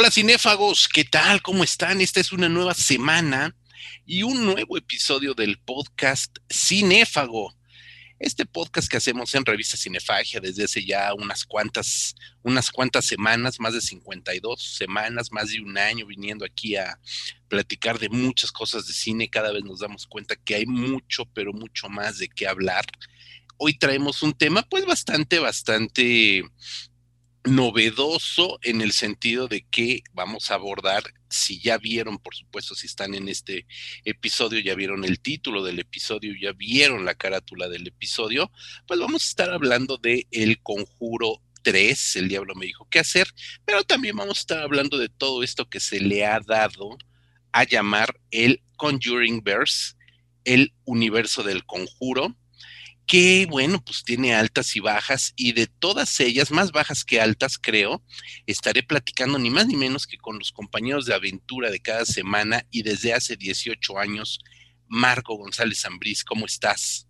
Hola cinéfagos, ¿qué tal? ¿Cómo están? Esta es una nueva semana y un nuevo episodio del podcast Cinéfago. Este podcast que hacemos en Revista Cinefagia desde hace ya unas cuantas, unas cuantas semanas, más de 52 semanas, más de un año viniendo aquí a platicar de muchas cosas de cine. Cada vez nos damos cuenta que hay mucho, pero mucho más de qué hablar. Hoy traemos un tema pues bastante, bastante novedoso en el sentido de que vamos a abordar, si ya vieron, por supuesto, si están en este episodio, ya vieron el título del episodio, ya vieron la carátula del episodio, pues vamos a estar hablando de El Conjuro 3, el diablo me dijo qué hacer, pero también vamos a estar hablando de todo esto que se le ha dado a llamar el Conjuring Verse, el universo del conjuro, que bueno, pues tiene altas y bajas y de todas ellas, más bajas que altas creo, estaré platicando ni más ni menos que con los compañeros de aventura de cada semana y desde hace 18 años, Marco González Ambrís, ¿cómo estás?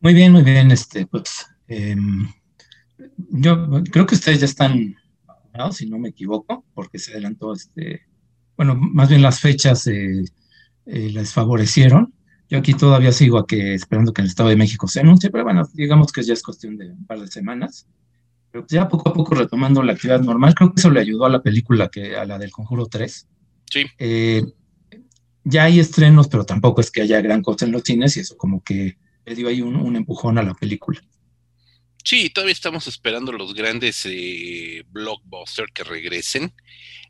Muy bien, muy bien, este, pues em, yo creo que ustedes ya están si no me equivoco, porque se adelantó este, bueno, más bien las fechas eh, eh, les favorecieron yo aquí todavía sigo a que, esperando que en el Estado de México se anuncie, pero bueno, digamos que ya es cuestión de un par de semanas. Pero ya poco a poco retomando la actividad normal, creo que eso le ayudó a la película, que a la del Conjuro 3. Sí. Eh, ya hay estrenos, pero tampoco es que haya gran cosa en los cines y eso como que le dio ahí un, empujón a la película. Sí, todavía estamos esperando los grandes eh, blockbusters que regresen.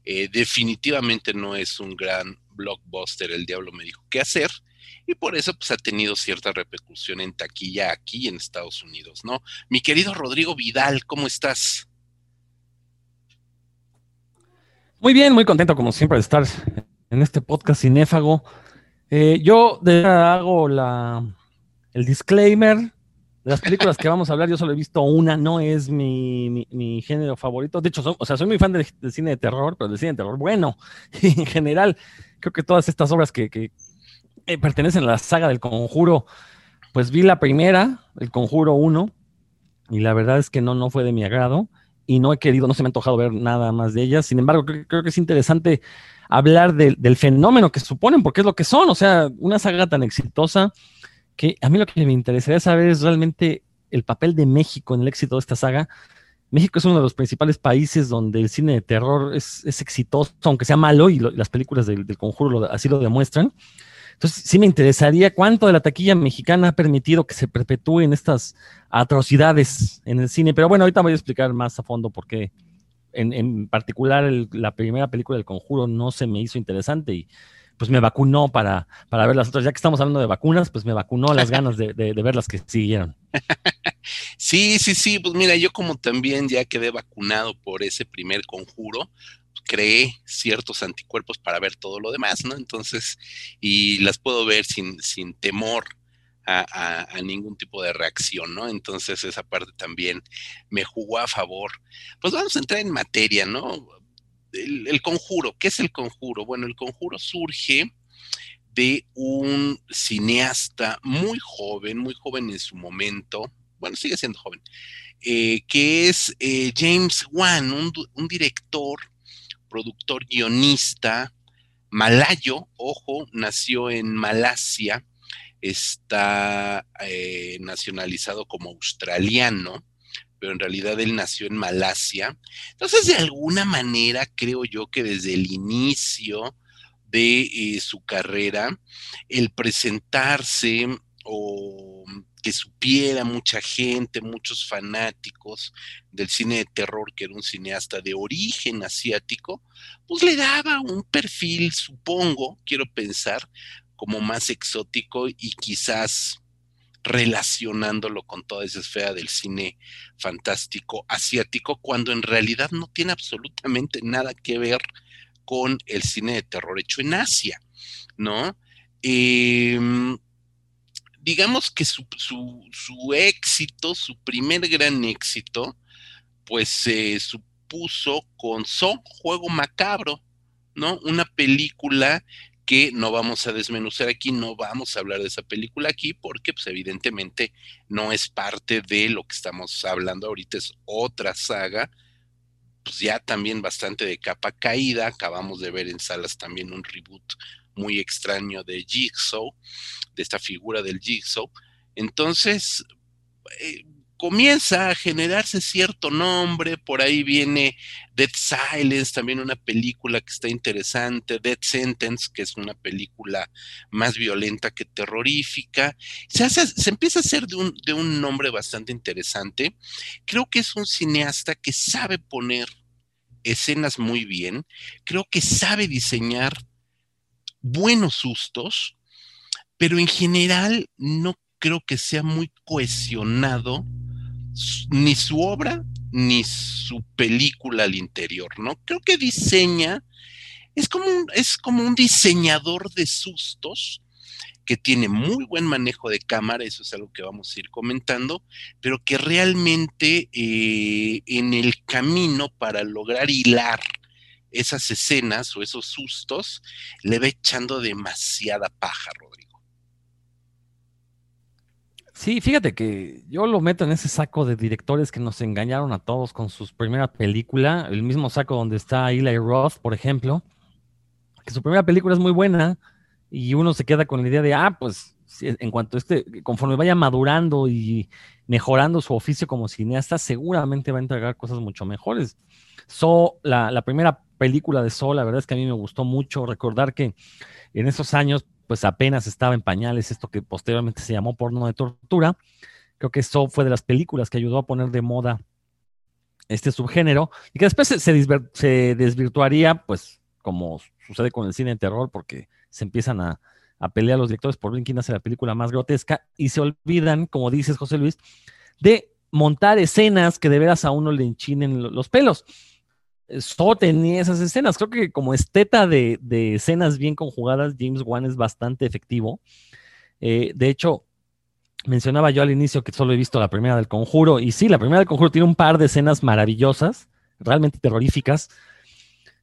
Eh, definitivamente no es un gran blockbuster, el diablo me dijo qué hacer y por eso pues ha tenido cierta repercusión en taquilla aquí en Estados Unidos, ¿no? Mi querido Rodrigo Vidal, ¿cómo estás? Muy bien, muy contento como siempre de estar en este podcast cinéfago. Eh, yo de hago la, el disclaimer de las películas que vamos a hablar. Yo solo he visto una, no es mi, género favorito. De hecho, o sea, soy muy fan del, cine de terror, pero del cine de terror bueno. en general, creo que todas estas obras que, eh, pertenecen a la saga del Conjuro, pues vi la primera, el Conjuro 1, y la verdad es que no, no fue de mi agrado y no he querido, no se me ha antojado ver nada más de ellas. Sin embargo, creo, que es interesante hablar del fenómeno que suponen, porque es lo que son, o sea, una saga tan exitosa que a mí lo que me interesaría saber es realmente el papel de México en el éxito de esta saga. México es uno de los principales países donde el cine de terror es, exitoso, aunque sea malo, y las películas del, conjuro así lo demuestran. Entonces, sí me interesaría cuánto de la taquilla mexicana ha permitido que se perpetúen estas atrocidades en el cine. Pero bueno, ahorita voy a explicar más a fondo por qué. En, particular, la primera película del Conjuro no se me hizo interesante y pues me vacunó para, para ver las otras. Ya que estamos hablando de vacunas, pues me vacunó las ganas de, de ver las que siguieron. Sí, sí, sí, pues mira, yo como también ya quedé vacunado por ese primer conjuro, creé ciertos anticuerpos para ver todo lo demás, ¿no? Entonces, y las puedo ver sin, sin temor a, ningún tipo de reacción, ¿no? Entonces, esa parte también me jugó a favor. Pues vamos a entrar en materia, ¿no? El, conjuro, ¿qué es el conjuro? Bueno, el conjuro surge de un cineasta muy joven, muy joven en su momento, bueno, sigue siendo joven, eh, que es eh, James Wan, un, un director productor guionista malayo, ojo, nació en Malasia, está eh, nacionalizado como australiano, pero en realidad él nació en Malasia. Entonces, de alguna manera, creo yo que desde el inicio de eh, su carrera, el presentarse o que supiera mucha gente, muchos fanáticos del cine de terror, que era un cineasta de origen asiático, pues le daba un perfil, supongo, quiero pensar, como más exótico y quizás relacionándolo con toda esa esfera del cine fantástico asiático, cuando en realidad no tiene absolutamente nada que ver con el cine de terror hecho en Asia, ¿no? Eh, digamos que su, éxito, su primer gran éxito, pues se supuso con So, Juego Macabro, ¿no? Una película que no vamos a desmenuzar aquí, no vamos a hablar de esa película aquí, porque pues evidentemente no es parte de lo que estamos hablando ahorita, es otra saga pues ya también bastante de capa caída. Acabamos de ver en salas también un reboot muy extraño de Jigsaw, de esta figura del Jigsaw. Entonces, eh, comienza a generarse cierto nombre, por ahí viene Dead Silence, también una película que está interesante, Dead Sentence, que es una película más violenta que terrorífica, se, hace, se empieza a hacer de un, de un nombre bastante interesante. Creo que es un cineasta que sabe poner escenas muy bien, creo que sabe diseñar buenos sustos, pero en general no creo que sea muy cohesionado ni su obra ni su película al interior, ¿no? Creo que diseña, es como un, es como un diseñador de sustos que tiene muy buen manejo de cámara, eso es algo que vamos a ir comentando, pero que realmente eh, en el camino para lograr hilar esas escenas o esos sustos, le va echando demasiada paja, Rodrigo. Sí, fíjate que yo lo meto en ese saco de directores que nos engañaron a todos con su primera película, el mismo saco donde está Eli Roth, por ejemplo, que su primera película es muy buena y uno se queda con la idea de, ah, pues en cuanto este, conforme vaya madurando y mejorando su oficio como cineasta, seguramente va a entregar cosas mucho mejores. So, la, la primera película de Sol, la verdad es que a mí me gustó mucho recordar que en esos años pues apenas estaba en pañales esto que posteriormente se llamó porno de tortura. Creo que eso fue de las películas que ayudó a poner de moda este subgénero y que después se, desvirtuaría, pues como sucede con el cine de terror, porque se empiezan a, a pelear los directores por ver quién hace la película más grotesca y se olvidan, como dices José Luis, de montar escenas que de veras a uno le enchinen los pelos. So tenía esas escenas. Creo que como esteta de, escenas bien conjugadas, James Wan es bastante efectivo. Eh, de hecho, mencionaba yo al inicio que solo he visto la primera del conjuro, y sí, la primera del conjuro tiene un par de escenas maravillosas, realmente terroríficas,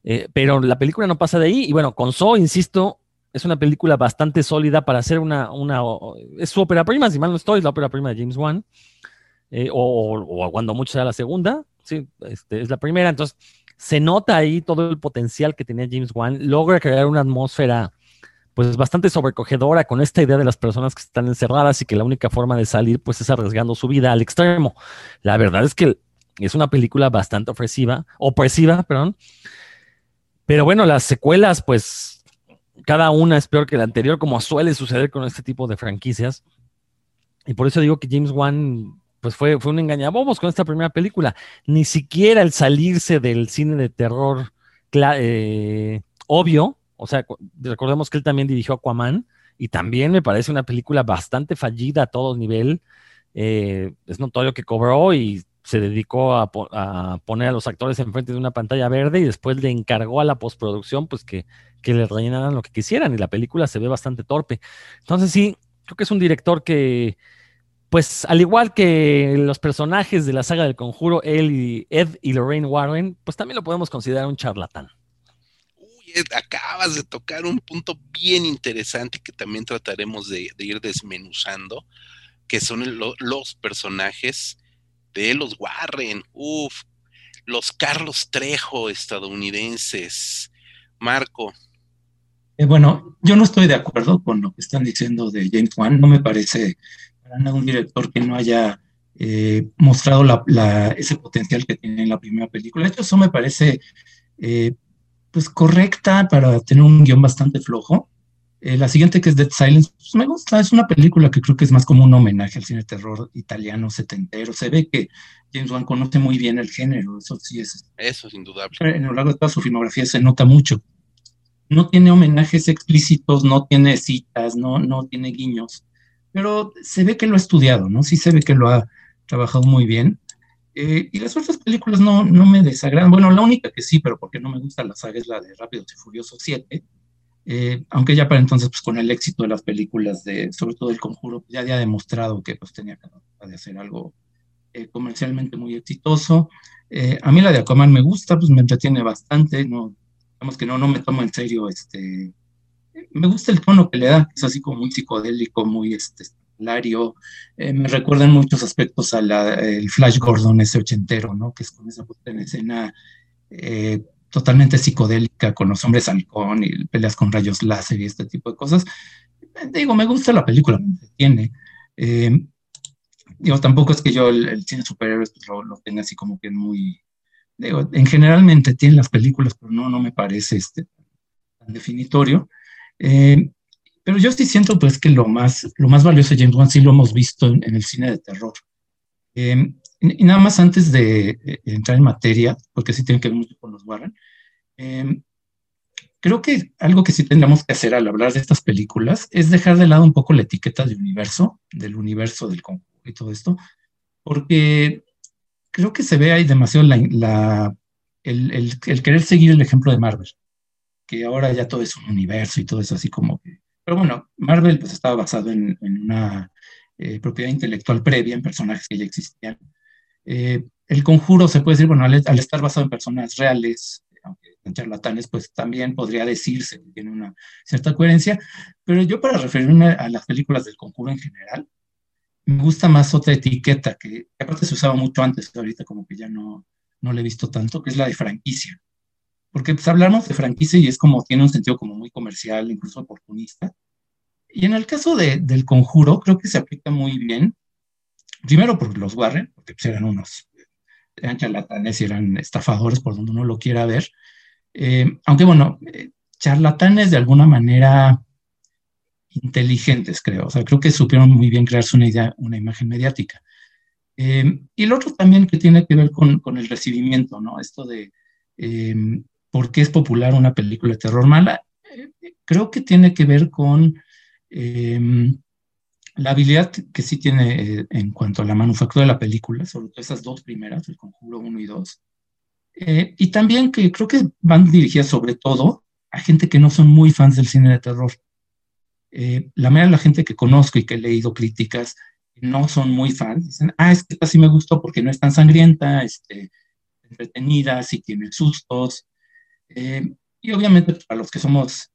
eh, pero la película no pasa de ahí. Y bueno, con So, insisto, es una película bastante sólida para hacer una, una es su ópera prima, si mal no estoy, es la ópera prima de James Wan, eh, o, o, cuando mucho sea la segunda, sí, este, es la primera, entonces se nota ahí todo el potencial que tenía James Wan, logra crear una atmósfera pues bastante sobrecogedora con esta idea de las personas que están encerradas y que la única forma de salir pues es arriesgando su vida al extremo. La verdad es que es una película bastante ofensiva, opresiva, perdón. Pero bueno, las secuelas pues cada una es peor que la anterior como suele suceder con este tipo de franquicias. Y por eso digo que James Wan pues fue, fue un engañabobos con esta primera película. Ni siquiera el salirse del cine de terror eh, obvio, o sea, recordemos que él también dirigió Aquaman y también me parece una película bastante fallida a todo nivel. Eh, es notorio que cobró y se dedicó a, poner a los actores enfrente de una pantalla verde y después le encargó a la postproducción pues que, que le rellenaran lo que quisieran y la película se ve bastante torpe. Entonces sí, creo que es un director que pues al igual que los personajes de la saga del conjuro, él y Ed y Lorraine Warren, pues también lo podemos considerar un charlatán. Uy, Ed, acabas de tocar un punto bien interesante que también trataremos de, ir desmenuzando, que son los personajes de los Warren, Uf, los Carlos Trejo estadounidenses. Marco. Eh, bueno, yo no estoy de acuerdo con lo que están diciendo de James Wan, no me parece un director que no haya eh, mostrado ese potencial que tiene en la primera película. De hecho, eso me parece eh, pues correcta para tener un guion bastante flojo. Eh, la siguiente, que es Dead Silence, pues me gusta, es una película que creo que es más como un homenaje al cine de terror italiano setentero. Se ve que James Wan conoce muy bien el género, eso sí es. Eso es indudable. En lo largo de toda su filmografía se nota mucho. No tiene homenajes explícitos, no tiene citas, no, no tiene guiños pero se ve que lo ha estudiado, ¿no? Sí se ve que lo ha trabajado muy bien. Eh, y las otras películas no, no me desagradan. Bueno, la única que sí, pero porque no me gusta la saga es la de Rápidos y Furiosos 7. Eh, aunque ya para entonces, pues con el éxito de las películas, de, sobre todo El Conjuro, ya había demostrado que pues tenía capacidad de hacer algo eh, comercialmente muy exitoso. a mí la de Aquaman me gusta, pues me entretiene bastante, no, digamos que no, no me tomo en serio este, me gusta el tono que le da, es así como muy psicodélico, muy este, eh, me recuerda en muchos aspectos al Flash Gordon ese ochentero, ¿no? Que es con esa puesta en escena eh, totalmente psicodélica con los hombres halcón y peleas con rayos láser y este tipo de cosas. Digo, me gusta la película, me tiene. Eh, digo, tampoco es que yo el, cine superhéroes pues, lo, tenga así como que muy... Digo, en generalmente tiene las películas, pero no, no me parece este, tan definitorio. Eh, pero yo sí siento pues que lo más, lo más valioso de James Wan sí lo hemos visto en, el cine de terror. Eh, y nada más antes de entrar en materia, porque sí tiene que ver mucho con los Warren, eh, creo que algo que sí tendríamos que hacer al hablar de estas películas es dejar de lado un poco la etiqueta de universo, del universo del conjunto y todo esto, porque creo que se ve ahí demasiado el, el, querer seguir el ejemplo de Marvel, que ahora ya todo es un universo y todo eso así como que... Pero bueno, Marvel pues estaba basado en, una eh, propiedad intelectual previa, en personajes que ya existían. Eh, el conjuro se puede decir, bueno, al, estar basado en personas reales, aunque en charlatanes, pues también podría decirse que tiene una cierta coherencia, pero yo para referirme a las películas del conjuro en general, me gusta más otra etiqueta que, aparte se usaba mucho antes, ahorita como que ya no, no le he visto tanto, que es la de franquicia. Porque pues hablamos de franquicia y es como, tiene un sentido como muy comercial, incluso oportunista. Y en el caso de, del conjuro, creo que se aplica muy bien, primero por los Warren, porque pues, eran unos, charlatanes y eran estafadores por donde uno lo quiera ver. Eh, aunque bueno, eh, charlatanes de alguna manera inteligentes, creo. O sea, creo que supieron muy bien crearse una idea, una imagen mediática. Eh, y lo otro también que tiene que ver con, con el recibimiento, ¿no? Esto de eh, por qué es popular una película de terror mala, eh, creo que tiene que ver con la habilidad que sí tiene en cuanto a la manufactura de la película, sobre todo esas dos primeras, El Conjuro 1 y 2. y también que creo que van dirigidas sobre todo a gente que no son muy fans del cine de terror. Eh, la mayoría de la gente que conozco y que he leído críticas no son muy fans, dicen, ah, es que casi me gustó porque no es tan sangrienta, este, entretenida, sí tiene sustos. Eh, y obviamente para los que somos,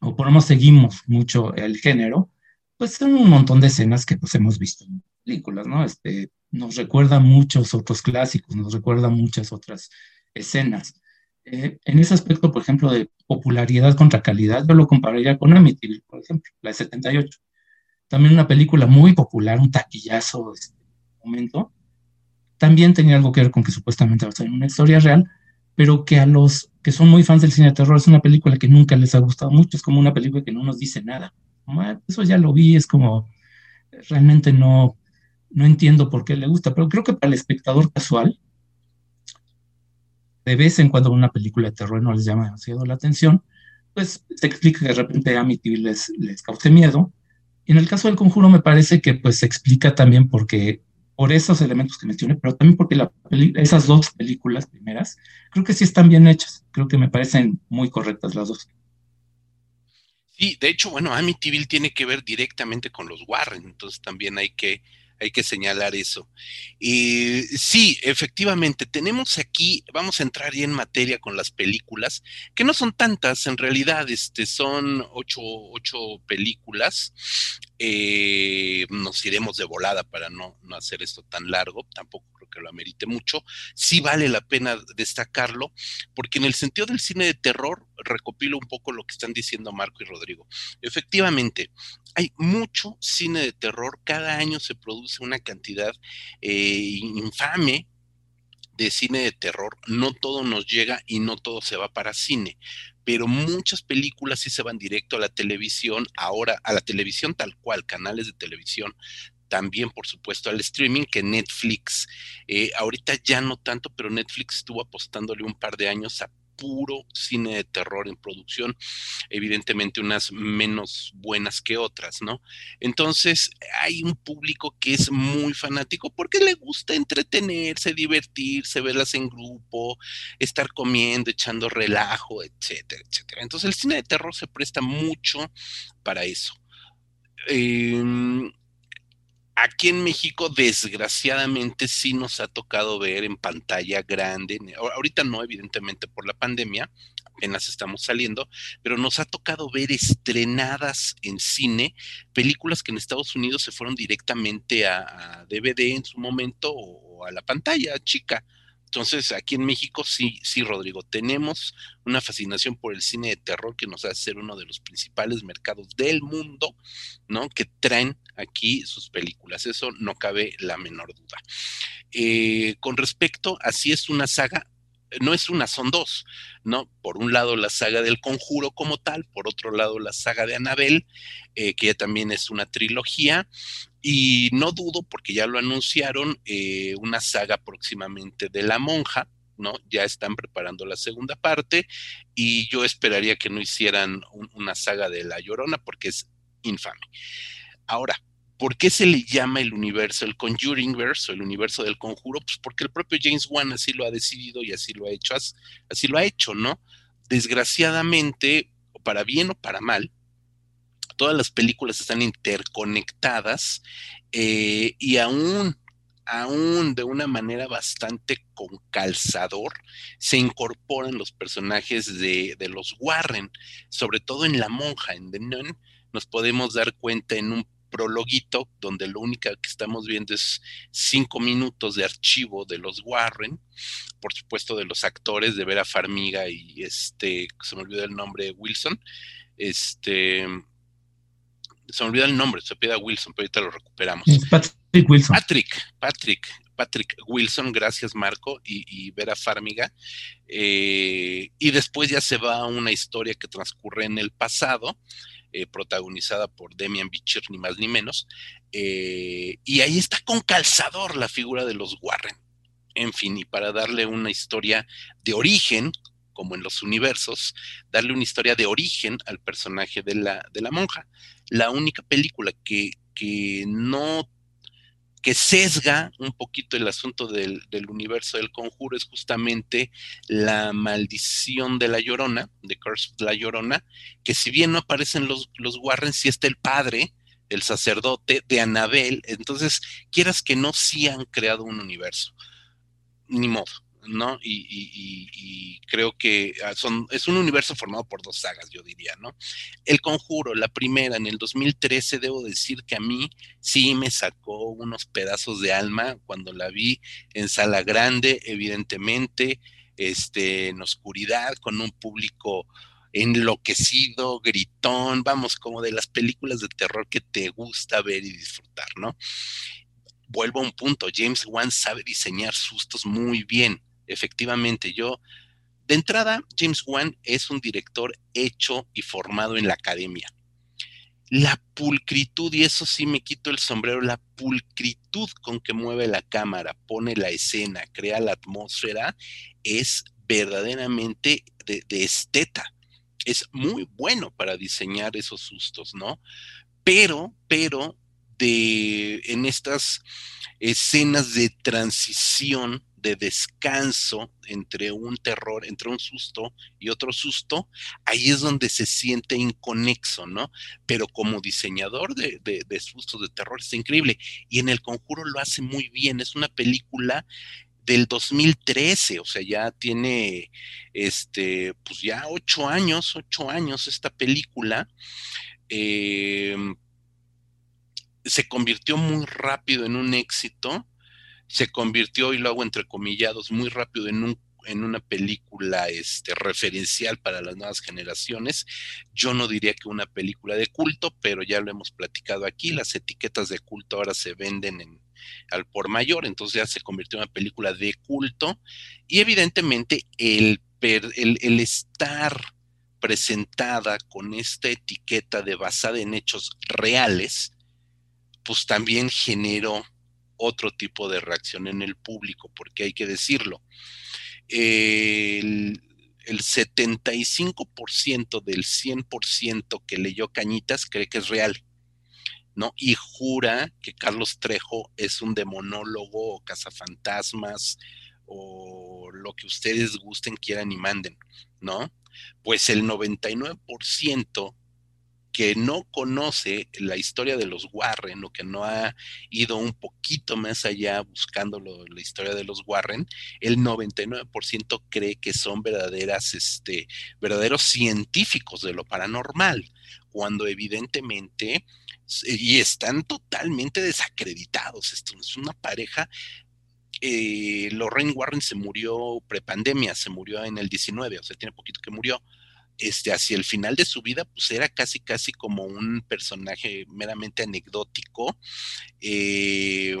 o por lo menos seguimos mucho el género, pues son un montón de escenas que pues hemos visto en películas, ¿no? Este, nos recuerda muchos otros clásicos, nos recuerda muchas otras escenas. Eh, en ese aspecto, por ejemplo, de popularidad contra calidad, yo lo compararía con Amityville, por ejemplo, la de 78. También una película muy popular, un taquillazo de este momento. También tenía algo que ver con que supuestamente va a ser una historia real, pero que a los que son muy fans del cine de terror es una película que nunca les ha gustado mucho, es como una película que no nos dice nada. Ah, eso ya lo vi, es como, realmente no, no entiendo por qué le gusta, pero creo que para el espectador casual, de vez en cuando una película de terror no les llama demasiado la atención, pues se explica que de repente Amityville les, les cause miedo. Y en el caso del conjuro me parece que pues se explica también porque, por esos elementos que mencioné, pero también porque la esas dos películas primeras, creo que sí están bien hechas, creo que me parecen muy correctas las dos. Sí, de hecho, bueno, Amityville tiene que ver directamente con los Warren, entonces también hay que hay que señalar eso. Y sí, efectivamente, tenemos aquí, vamos a entrar ya en materia con las películas, que no son tantas, en realidad, este, son ocho, ocho películas. Eh, nos iremos de volada para no, no hacer esto tan largo, tampoco creo que lo amerite mucho. Sí vale la pena destacarlo, porque en el sentido del cine de terror, recopilo un poco lo que están diciendo Marco y Rodrigo. Efectivamente, hay mucho cine de terror, cada año se produce una cantidad eh, infame de cine de terror, no todo nos llega y no todo se va para cine, pero muchas películas sí se van directo a la televisión, ahora a la televisión tal cual, canales de televisión, también por supuesto al streaming que Netflix, eh, ahorita ya no tanto, pero Netflix estuvo apostándole un par de años a puro cine de terror en producción, evidentemente unas menos buenas que otras, ¿no? Entonces hay un público que es muy fanático porque le gusta entretenerse, divertirse, verlas en grupo, estar comiendo, echando relajo, etcétera, etcétera. Entonces el cine de terror se presta mucho para eso. Em, aquí en México, desgraciadamente, sí nos ha tocado ver en pantalla grande. Ahorita no, evidentemente, por la pandemia, apenas estamos saliendo, pero nos ha tocado ver estrenadas en cine películas que en Estados Unidos se fueron directamente a, DVD en su momento o a la pantalla chica. Entonces, aquí en México sí, sí, Rodrigo, tenemos una fascinación por el cine de terror que nos hace ser uno de los principales mercados del mundo, ¿no? Que traen aquí sus películas. Eso no cabe la menor duda. Eh, con respecto a si es una saga, no es una, son dos, ¿no? Por un lado la saga del conjuro como tal, por otro lado la saga de Anabel, eh, que ya también es una trilogía, y no dudo, porque ya lo anunciaron, eh, una saga próximamente de La Monja, ¿no? Ya están preparando la segunda parte y yo esperaría que no hicieran una saga de La Llorona porque es infame. Ahora, ¿por qué se le llama el universo, el Conjuringverse o el universo del conjuro? Pues porque el propio James Wan así lo ha decidido y así lo ha hecho, así lo ha hecho, ¿no? Desgraciadamente, para bien o para mal, todas las películas están interconectadas eh, y aún, aún de una manera bastante con calzador, se incorporan los personajes de, los Warren, sobre todo en La Monja, en The Nun, nos podemos dar cuenta en un prologuito donde lo único que estamos viendo es cinco minutos de archivo de los Warren, por supuesto de los actores de Vera Farmiga y este, se me olvidó el nombre, Wilson, este, se me olvidó el nombre, se pide Wilson, pero ahorita lo recuperamos. Patrick Wilson. Patrick, Patrick, Patrick Wilson, gracias Marco, y, Vera Farmiga. Eh, y después ya se va a una historia que transcurre en el pasado, eh, protagonizada por Demian Bichir, ni más ni menos. Eh, y ahí está con calzador la figura de los Warren. En fin, y para darle una historia de origen, como en los universos, darle una historia de origen al personaje de la, de la monja. La única película que, que no que sesga un poquito el asunto del, universo del conjuro es justamente la maldición de la llorona, de Curse of la llorona, que si bien no aparecen los, los Warren, sí está el padre, el sacerdote de Anabel, entonces quieras que no, sí han creado un universo, ni modo. ¿No? Y, creo que ah, son, es un universo formado por dos sagas, yo diría, ¿no? El Conjuro, la primera, en el 2013, debo decir que a mí sí me sacó unos pedazos de alma cuando la vi en sala grande, evidentemente, este, en oscuridad, con un público enloquecido, gritón, vamos, como de las películas de terror que te gusta ver y disfrutar, ¿no? Vuelvo a un punto, James Wan sabe diseñar sustos muy bien efectivamente, yo, de entrada, James Wan es un director hecho y formado en la academia. La pulcritud, y eso sí me quito el sombrero, la pulcritud con que mueve la cámara, pone la escena, crea la atmósfera, es verdaderamente de, esteta. Es muy bueno para diseñar esos sustos, ¿no? Pero, pero, de, en estas escenas de transición de descanso entre un terror, entre un susto y otro susto, ahí es donde se siente inconexo, ¿no? Pero como diseñador de, de, sustos de terror es increíble. Y en El Conjuro lo hace muy bien. Es una película del 2013, o sea, ya tiene, este, pues ya ocho años, ocho años esta película. Em, se convirtió muy rápido en un éxito se convirtió, y lo hago entre comillados, muy rápido en un en una película este, referencial para las nuevas generaciones. Yo no diría que una película de culto, pero ya lo hemos platicado aquí, las etiquetas de culto ahora se venden en, al por mayor, entonces ya se convirtió en una película de culto y evidentemente el, el, el estar presentada con esta etiqueta de basada en hechos reales, pues también generó otro tipo de reacción en el público, porque hay que decirlo. El, el 75% del 100% que leyó Cañitas cree que es real, ¿no? Y jura que Carlos Trejo es un demonólogo o cazafantasmas o lo que ustedes gusten, quieran y manden, ¿no? Pues el 99% que no conoce la historia de los Warren o que no ha ido un poquito más allá buscando la historia de los Warren, el 99% cree que son verdaderas, este, verdaderos científicos de lo paranormal, cuando evidentemente y están totalmente desacreditados. Esto es una pareja eh, Lorraine Warren se murió prepandemia, se murió en el 19, o sea, tiene poquito que murió. Este, hacia el final de su vida, pues era casi, casi como un personaje meramente anecdótico, eh,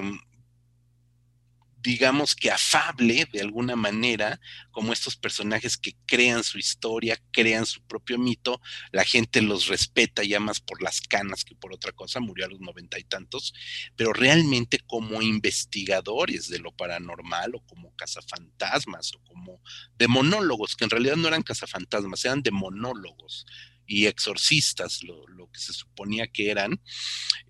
digamos que afable de alguna manera, como estos personajes que crean su historia, crean su propio mito, la gente los respeta ya más por las canas que por otra cosa, murió a los noventa y tantos, pero realmente como investigadores de lo paranormal o como cazafantasmas o como demonólogos, que en realidad no eran cazafantasmas, eran demonólogos y exorcistas, lo, lo, que se suponía que eran,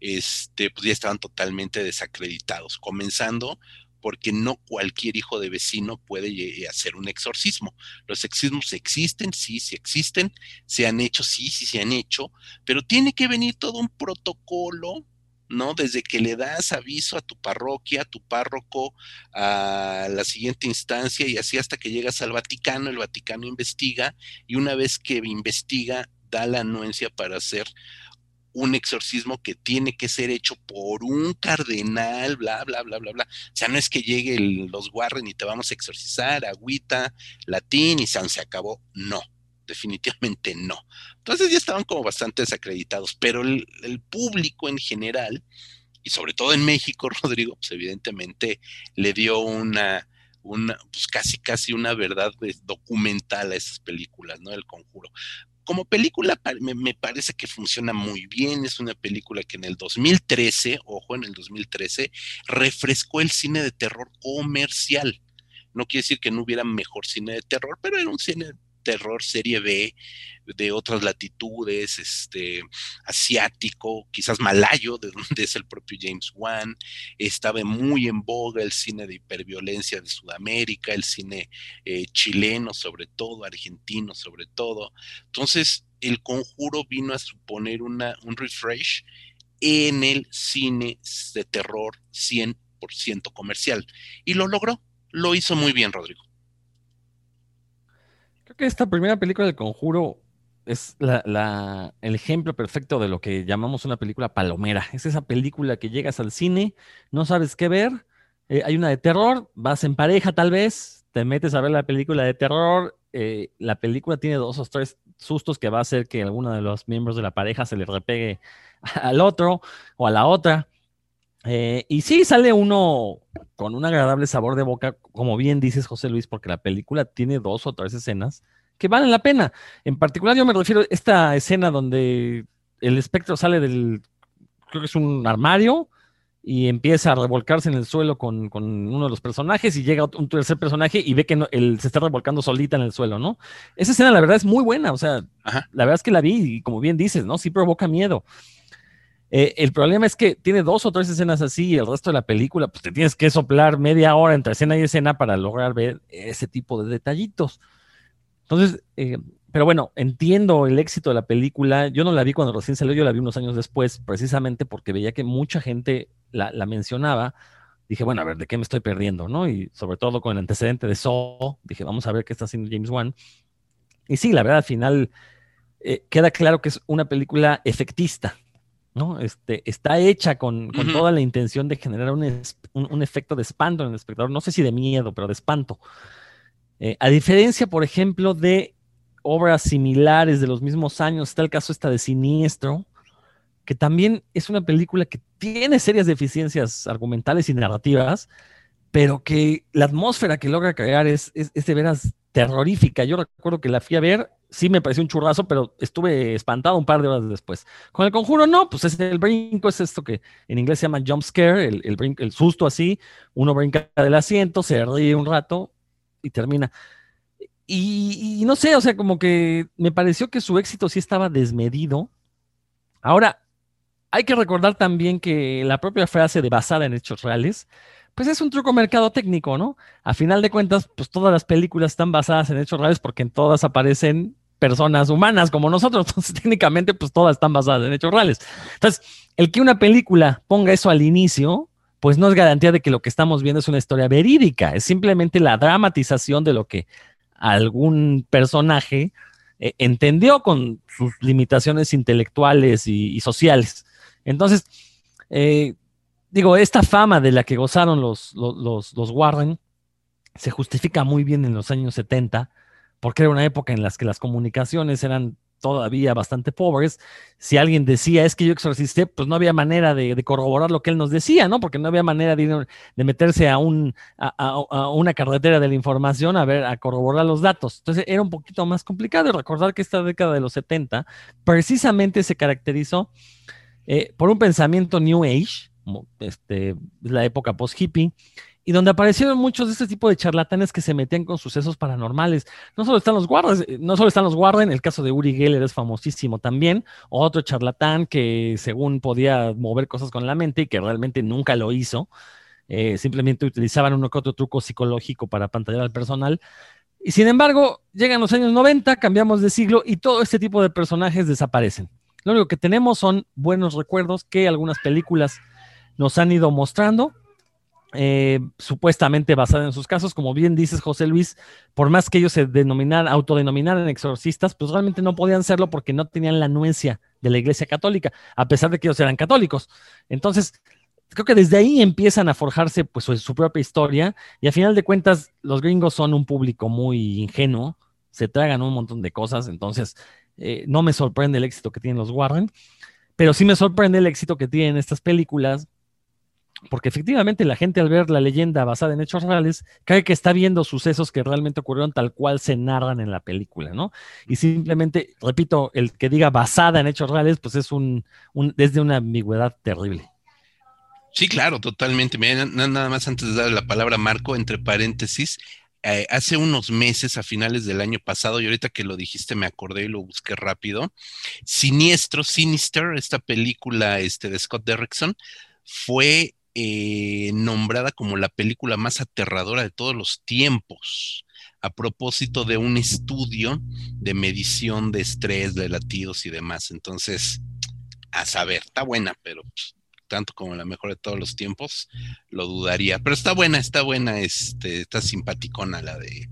este, pues ya estaban totalmente desacreditados, comenzando porque no cualquier hijo de vecino puede hacer un exorcismo. Los exorcismos existen, sí, sí existen, se han hecho, sí, sí se han hecho, pero tiene que venir todo un protocolo, ¿no? Desde que le das aviso a tu parroquia, a tu párroco, a la siguiente instancia y así hasta que llegas al Vaticano, el Vaticano investiga y una vez que investiga, da la anuencia para hacer un exorcismo que tiene que ser hecho por un cardenal, bla, bla, bla, bla, bla. O sea, no es que llegue los Warren y te vamos a exorcizar, agüita, latín y se acabó. No, definitivamente no. Entonces ya estaban como bastante desacreditados, pero el, público en general, y sobre todo en México, Rodrigo, pues evidentemente le dio una, una, pues casi casi una verdad documental a esas películas, ¿no? El conjuro como película me, parece que funciona muy bien. Es una película que en el 2013, ojo, en el 2013, refrescó el cine de terror comercial. No quiere decir que no hubiera mejor cine de terror, pero era un cine terror serie B de otras latitudes, este, asiático, quizás malayo, de donde es el propio James Wan, estaba muy en boga el cine de hiperviolencia de Sudamérica, el cine eh, chileno sobre todo, argentino sobre todo. Entonces, el conjuro vino a suponer una, un refresh en el cine de terror 100% comercial. Y lo logró, lo hizo muy bien, Rodrigo. Creo que esta primera película del conjuro es la, el ejemplo perfecto de lo que llamamos una película palomera. Es esa película que llegas al cine, no sabes qué ver, eh, hay una de terror, vas en pareja tal vez, te metes a ver la película de terror, eh, la película tiene dos o tres sustos que va a hacer que alguno de los miembros de la pareja se le repegue al otro o a la otra. Eh, y sí, sale uno con un agradable sabor de boca, como bien dices, José Luis, porque la película tiene dos o tres escenas que valen la pena. En particular, yo me refiero a esta escena donde el espectro sale del, creo que es un armario, y empieza a revolcarse en el suelo con, uno de los personajes y llega un tercer personaje y ve que él se está revolcando solita en el suelo, ¿no? Esa escena, la verdad, es muy buena, o sea, la verdad es que la vi y como bien dices, ¿no? Sí provoca miedo. Eh, el problema es que tiene dos o tres escenas así y el resto de la película, pues te tienes que soplar media hora entre escena y escena para lograr ver ese tipo de detallitos. Entonces, eh, pero bueno, entiendo el éxito de la película. Yo no la vi cuando recién salió, yo la vi unos años después, precisamente porque veía que mucha gente la, mencionaba. Dije, bueno, a ver, ¿de qué me estoy perdiendo? ¿no? Y sobre todo con el antecedente de Saw, dije, vamos a ver qué está haciendo James Wan. Y sí, la verdad, al final eh, queda claro que es una película efectista, ¿no? Este, está hecha con, toda la intención de generar un, efecto de espanto en el espectador, no sé si de miedo, pero de espanto. Eh, a diferencia, por ejemplo, de obras similares de los mismos años, está el caso esta de Siniestro, que también es una película que tiene serias deficiencias argumentales y narrativas, pero que la atmósfera que logra crear es, es, es de veras terrorífica. Yo recuerdo que la fui a ver sí me pareció un churrazo, pero estuve espantado un par de horas después. Con el conjuro, no, pues es el brinco, es esto que en inglés se llama jump scare, el, el, el susto así, uno brinca del asiento, se ríe un rato y termina. Y, y, no sé, o sea, como que me pareció que su éxito sí estaba desmedido. Ahora, hay que recordar también que la propia frase de basada en hechos reales, pues es un truco mercado técnico, ¿no? A final de cuentas, pues todas las películas están basadas en hechos reales porque en todas aparecen personas humanas como nosotros. Entonces, técnicamente, pues todas están basadas en hechos reales. Entonces, el que una película ponga eso al inicio, pues no es garantía de que lo que estamos viendo es una historia verídica, es simplemente la dramatización de lo que algún personaje eh, entendió con sus limitaciones intelectuales y, sociales. Entonces, eh, digo, esta fama de la que gozaron los, los, los, Warren se justifica muy bien en los años 70, porque era una época en la que las comunicaciones eran todavía bastante pobres. Si alguien decía es que yo exorcisté, pues no había manera de, corroborar lo que él nos decía, ¿no? Porque no había manera de, meterse a, un, a, una carretera de la información a ver, a corroborar los datos. Entonces era un poquito más complicado. Recordar que esta década de los 70 precisamente se caracterizó eh, por un pensamiento New Age, este, la época post-hippie, y donde aparecieron muchos de este tipo de charlatanes que se metían con sucesos paranormales. No solo están los guardas, eh, no solo están los guardas, el caso de Uri Geller es famosísimo también, otro charlatán que según podía mover cosas con la mente y que realmente nunca lo hizo, eh, simplemente utilizaban uno que otro truco psicológico para pantallar al personal. Y sin embargo, llegan los años 90, cambiamos de siglo y todo este tipo de personajes desaparecen. Lo único que tenemos son buenos recuerdos que algunas películas nos han ido mostrando, eh, supuestamente basada en sus casos, como bien dices José Luis, por más que ellos se denominan, autodenominaran exorcistas, pues realmente no podían serlo porque no tenían la anuencia de la Iglesia Católica, a pesar de que ellos eran católicos. Entonces, creo que desde ahí empiezan a forjarse pues su, propia historia y a final de cuentas los gringos son un público muy ingenuo, se tragan un montón de cosas, entonces eh, no me sorprende el éxito que tienen los Warren, pero sí me sorprende el éxito que tienen estas películas porque efectivamente la gente al ver la leyenda basada en hechos reales cree que está viendo sucesos que realmente ocurrieron tal cual se narran en la película, ¿no? Y simplemente, repito, el que diga basada en hechos reales, pues es un, desde una ambigüedad terrible. Sí, claro, totalmente. nada más antes de dar la palabra Marco, entre paréntesis, eh, hace unos meses, a finales del año pasado, y ahorita que lo dijiste me acordé y lo busqué rápido, Siniestro, Sinister, esta película este, de Scott Derrickson, fue eh, nombrada como la película más aterradora de todos los tiempos, a propósito de un estudio de medición de estrés, de latidos y demás. Entonces, a saber, está buena, pero pues, tanto como la mejor de todos los tiempos, lo dudaría. Pero está buena, está buena, este, está simpaticona la de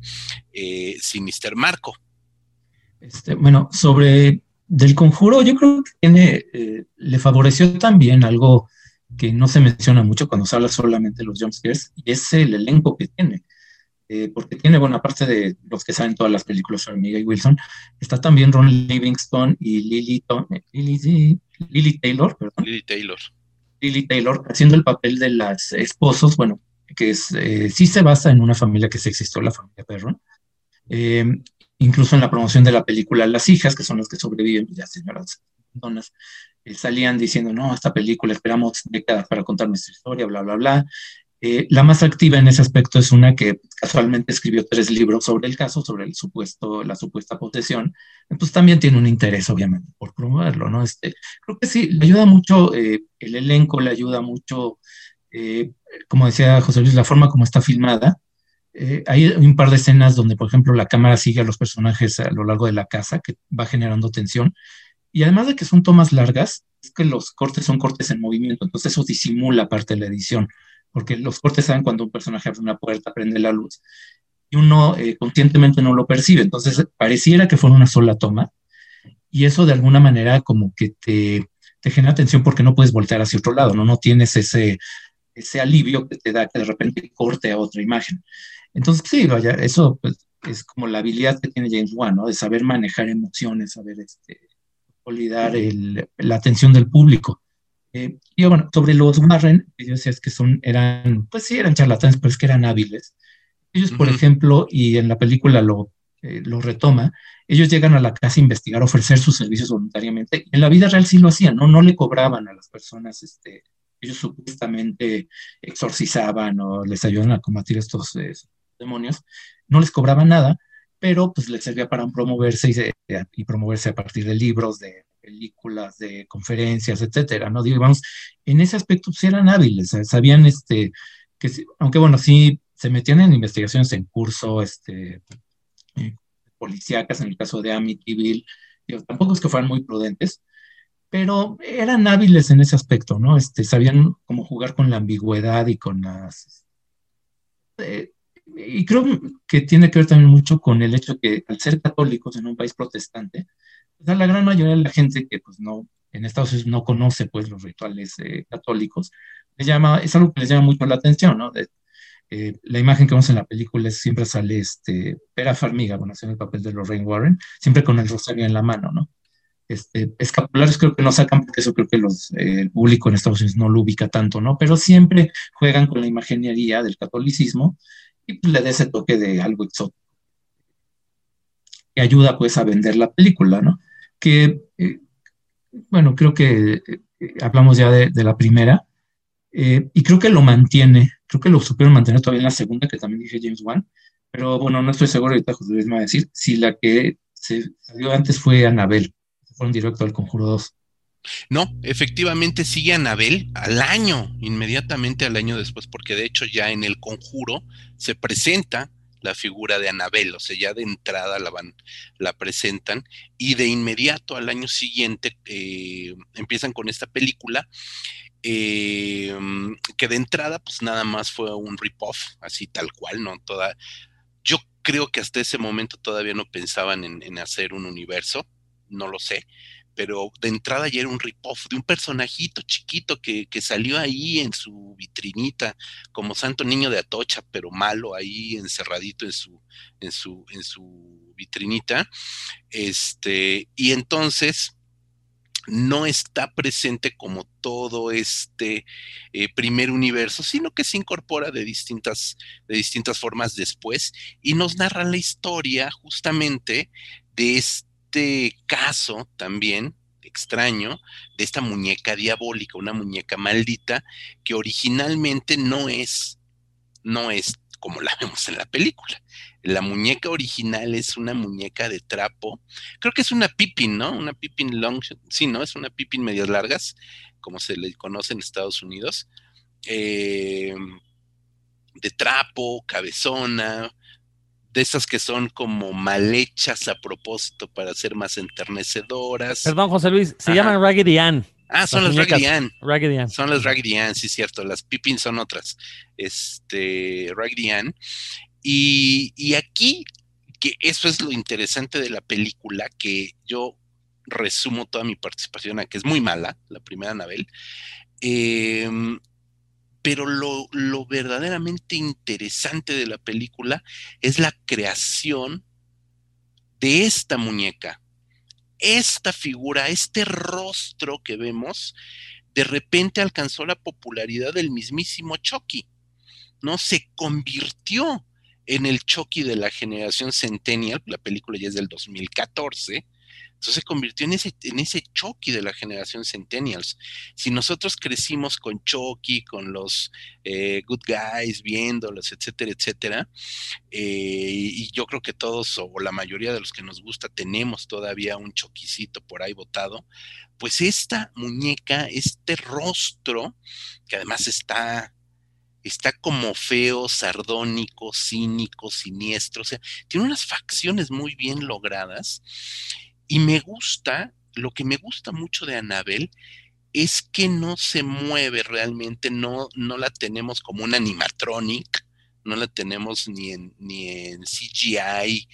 eh, Sinister Marco. Este, bueno, sobre del conjuro, yo creo que tiene, eh, le favoreció también algo que no se menciona mucho cuando se habla solamente de los jumpscares, y es el elenco que tiene. Eh, porque tiene buena parte de los que saben todas las películas sobre Miguel Wilson. Está también Ron Livingston y Lily, Lily, Lily Taylor, perdón. Lily Taylor. Lily Taylor haciendo el papel de las esposos, bueno, que es, eh, sí se basa en una familia que se existió, la familia Perron. Eh, incluso en la promoción de la película Las hijas, que son las que sobreviven, ya señoras personas, eh, salían diciendo, no, esta película esperamos décadas para contar nuestra historia, bla, bla, bla. Eh, la más activa en ese aspecto es una que casualmente escribió tres libros sobre el caso, sobre el supuesto, la supuesta posesión. Entonces también tiene un interés, obviamente, por promoverlo, ¿no? Este, creo que sí, le ayuda mucho eh, el elenco, le ayuda mucho, como decía José Luis, la forma como está filmada. hay un par de escenas donde, por ejemplo, la cámara sigue a los personajes a lo largo de la casa, que va generando tensión. Y además de que son tomas largas, es que los cortes son cortes en movimiento, entonces eso disimula parte de la edición, porque los cortes saben cuando un personaje abre una puerta, prende la luz, y uno eh, conscientemente no lo percibe, entonces pareciera que fuera una sola toma, y eso de alguna manera como que te, te genera tensión porque no puedes voltear hacia otro lado, ¿no? No tienes ese, ese alivio que te da que de repente corte a otra imagen. Entonces, sí, vaya, eso pues, es como la habilidad que tiene James Wan, ¿no? De saber manejar emociones, saber este, olvidar la atención del público. Eh, y bueno, sobre los Warren, ellos es que son, eran, pues sí, eran charlatanes, pero es que eran hábiles. Ellos, por ejemplo, y en la película lo, eh, lo retoma, ellos llegan a la casa a investigar, ofrecer sus servicios voluntariamente. En la vida real sí lo hacían, ¿no? No le cobraban a las personas, este, ellos supuestamente exorcizaban o les ayudaban a combatir estos eh, demonios, no les cobraban nada, pero pues les servía para promoverse y, promoverse a partir de libros, de películas, de conferencias, etcétera, ¿no? Digamos, en ese aspecto pues, eran hábiles, sabían, este, que, aunque bueno, sí se metían en investigaciones en curso, este, eh, policíacas, en el caso de Amityville, tampoco es que fueran muy prudentes, pero eran hábiles en ese aspecto, ¿no? Este, sabían cómo jugar con la ambigüedad y con las... Eh, y creo que tiene que ver también mucho con el hecho que al ser católicos en un país protestante, pues la gran mayoría de la gente que pues no, en Estados Unidos no conoce pues los rituales eh, católicos, llama, es algo que les llama mucho la atención, ¿no? Eh, la imagen que vemos en la película es, siempre sale este, Pera Farmiga, bueno, haciendo el papel de Lorraine Warren, siempre con el rosario en la mano, ¿no? Este, escapulares creo que no sacan porque eso creo que los, eh, el público en Estados Unidos no lo ubica tanto, ¿no? Pero siempre juegan con la imaginería del catolicismo y pues, le da ese toque de algo exótico que ayuda pues a vender la película, ¿no? Que, eh, bueno, creo que hablamos ya de, la primera, eh, y creo que lo mantiene, creo que lo supieron mantener todavía en la segunda, que también dije James Wan, pero bueno, no estoy seguro, ahorita José Luis me va a decir, si la que se salió antes fue Anabel, fue un directo al Conjuro 2. No, efectivamente sigue Anabel al año, inmediatamente al año después, porque de hecho ya en el conjuro se presenta la figura de Anabel, o sea, ya de entrada la van, la presentan, y de inmediato al año siguiente eh, empiezan con esta película eh, que de entrada, pues nada más fue un rip-off, así tal cual, ¿no? Toda, yo creo que hasta ese momento todavía no pensaban en, hacer un universo, no lo sé, pero de entrada ya era un rip-off de un personajito chiquito que, que, salió ahí en su vitrinita, como santo niño de Atocha, pero malo ahí encerradito en su, en su, en su vitrinita. Este, y entonces no está presente como todo este eh, primer universo, sino que se incorpora de distintas, de distintas formas después y nos narra la historia justamente de este caso también extraño de esta muñeca diabólica, una muñeca maldita que originalmente no es, no es como la vemos en la película. La muñeca original es una muñeca de trapo. Creo que es una Pippin, ¿no? Una Pippin long. Sí, ¿no? Es una Pippin medias largas, como se le conoce en Estados Unidos. Eh, de trapo, cabezona, de esas que son como mal hechas a propósito para ser más enternecedoras. Perdón, José Luis, se llaman Raggedy Ann. Ah, son las, Raggedy Ann. Raggedy Ann. Son las Raggedy Ann, sí, cierto. Las Pippin son otras. Este, Raggedy Ann. Y, aquí, que eso es lo interesante de la película, que yo resumo toda mi participación a que es muy mala, la primera Anabel. Em, pero lo, lo, verdaderamente interesante de la película es la creación de esta muñeca. Esta figura, este rostro que vemos, de repente alcanzó la popularidad del mismísimo Chucky, ¿no? Se convirtió en el Chucky de la generación Centennial, la película ya es del 2014, entonces se convirtió en ese, en ese Chucky de la generación Centennials. Si nosotros crecimos con Chucky, con los eh, Good Guys, viéndolos, etcétera, etcétera, eh, y yo creo que todos o la mayoría de los que nos gusta tenemos todavía un Chuckycito por ahí botado, pues esta muñeca, este rostro, que además está está como feo, sardónico, cínico, siniestro, o sea, tiene unas facciones muy bien logradas y me gusta, lo que me gusta mucho de Anabel es que no se mueve realmente, no, no la tenemos como un animatronic, no la tenemos ni en, ni en CGI,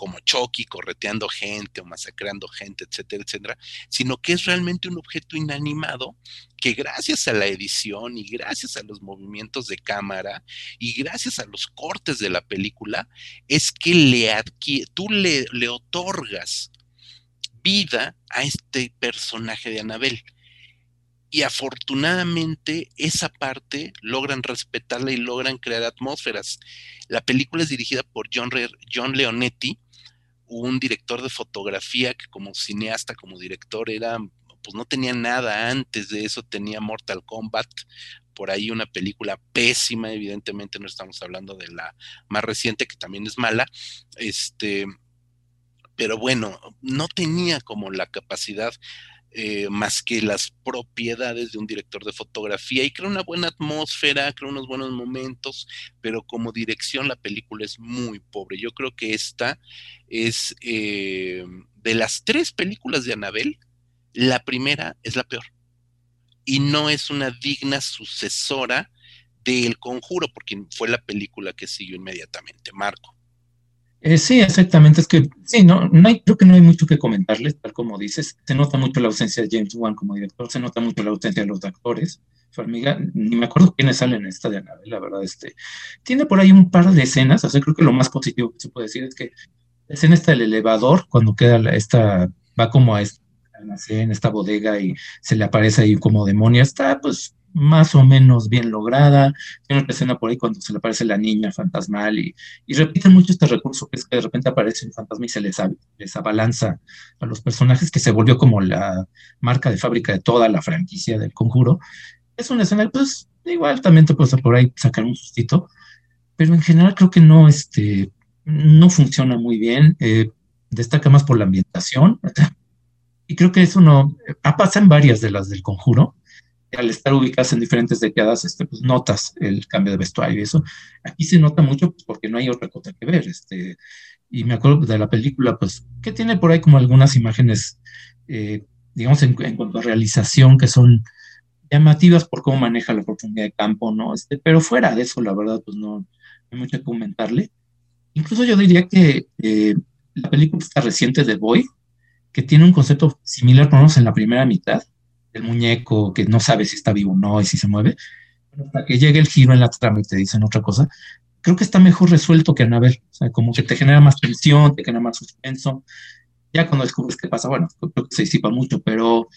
como Chucky correteando gente o masacrando gente, etcétera, etcétera, sino que es realmente un objeto inanimado que gracias a la edición y gracias a los movimientos de cámara y gracias a los cortes de la película, es que le tú le, le otorgas vida a este personaje de Anabel. Y afortunadamente esa parte logran respetarla y logran crear atmósferas. La película es dirigida por John, John Leonetti, un director de fotografía que como cineasta, como director, era, pues no tenía nada antes de eso, tenía Mortal Kombat, por ahí una película pésima, evidentemente no estamos hablando de la más reciente, que también es mala, este, pero bueno, no tenía como la capacidad eh, más que las propiedades de un director de fotografía y crea una buena atmósfera, crea unos buenos momentos, pero como dirección la película es muy pobre. Yo creo que esta es eh, de las tres películas de Anabel, la primera es la peor y no es una digna sucesora del Conjuro, porque fue la película que siguió inmediatamente. Marco. Eh, sí, exactamente. Es que sí, no, no hay, creo que no hay mucho que comentarles, tal como dices. Se nota mucho la ausencia de James Wan como director, se nota mucho la ausencia de los actores. Farmiga, ni me acuerdo quiénes salen en esta de Anabel, la verdad, este, tiene por ahí un par de escenas, o sea, creo que lo más positivo que se puede decir es que la escena está el elevador, cuando queda esta, va como a esta en esta bodega y se le aparece ahí como demonio, está pues más o menos bien lograda. Tiene una escena por ahí cuando se le aparece la niña fantasmal y, y repiten mucho este recurso que es que de repente aparece un fantasma y se les, les abalanza a los personajes, que se volvió como la marca de fábrica de toda la franquicia del conjuro. Es una escena, pues igual también te puedes por ahí sacar un sustito, pero en general creo que no, este, no funciona muy bien. Eh, destaca más por la ambientación. Y creo que eso no, ha pasado en varias de las del conjuro, al estar ubicadas en diferentes décadas, este, pues notas el cambio de vestuario y eso. Aquí se nota mucho pues, porque no hay otra cosa que ver. Este, y me acuerdo de la película, pues, que tiene por ahí como algunas imágenes, eh, digamos, en, cuanto a realización, que son llamativas por cómo maneja la profundidad de campo, ¿no? Este, pero fuera de eso, la verdad, pues no, hay mucho que comentarle. Incluso yo diría que eh, la película está reciente de Boy, que tiene un concepto similar, por lo menos en la primera mitad, el muñeco que no sabe si está vivo o no y si se mueve, hasta que llegue el giro en la trama y te dicen otra cosa, creo que está mejor resuelto que Anabel. O como que te genera más tensión, te genera más suspenso. Ya cuando descubres qué pasa, bueno, creo que se disipa mucho, pero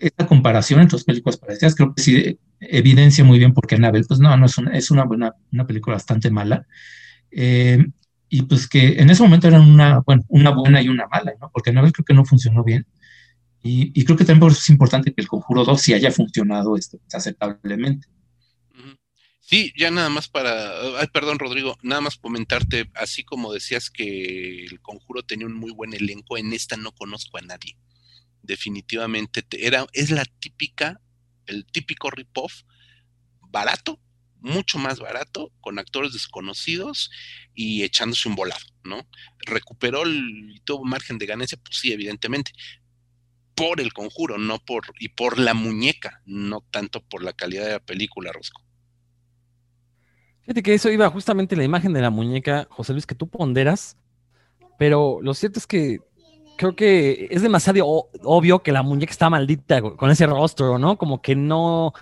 esta comparación entre dos películas parecidas creo que sí evidencia muy bien porque Anabel, pues no, no es una, es una buena, una película bastante mala. Eh, y pues que en ese momento eran una, bueno, una buena y una mala, ¿no? Porque Anabel creo que no funcionó bien. Y, creo que también es importante que el Conjuro 2 sí haya funcionado este, aceptablemente. Sí, ya nada más para, ay, perdón Rodrigo, nada más comentarte, así como decías que el Conjuro tenía un muy buen elenco, en esta no conozco a nadie. Definitivamente era, es la típica, el típico rip-off barato, mucho más barato, con actores desconocidos y echándose un volado, ¿no? ¿Recuperó el, tuvo margen de ganancia? Pues sí, evidentemente, por el conjuro, no por, y por la muñeca, no tanto por la calidad de la película, Rosco. Fíjate que eso iba justamente la imagen de la muñeca, José Luis, que tú ponderas, pero lo cierto es que creo que es demasiado obvio que la muñeca está maldita con ese rostro, ¿no? Como que no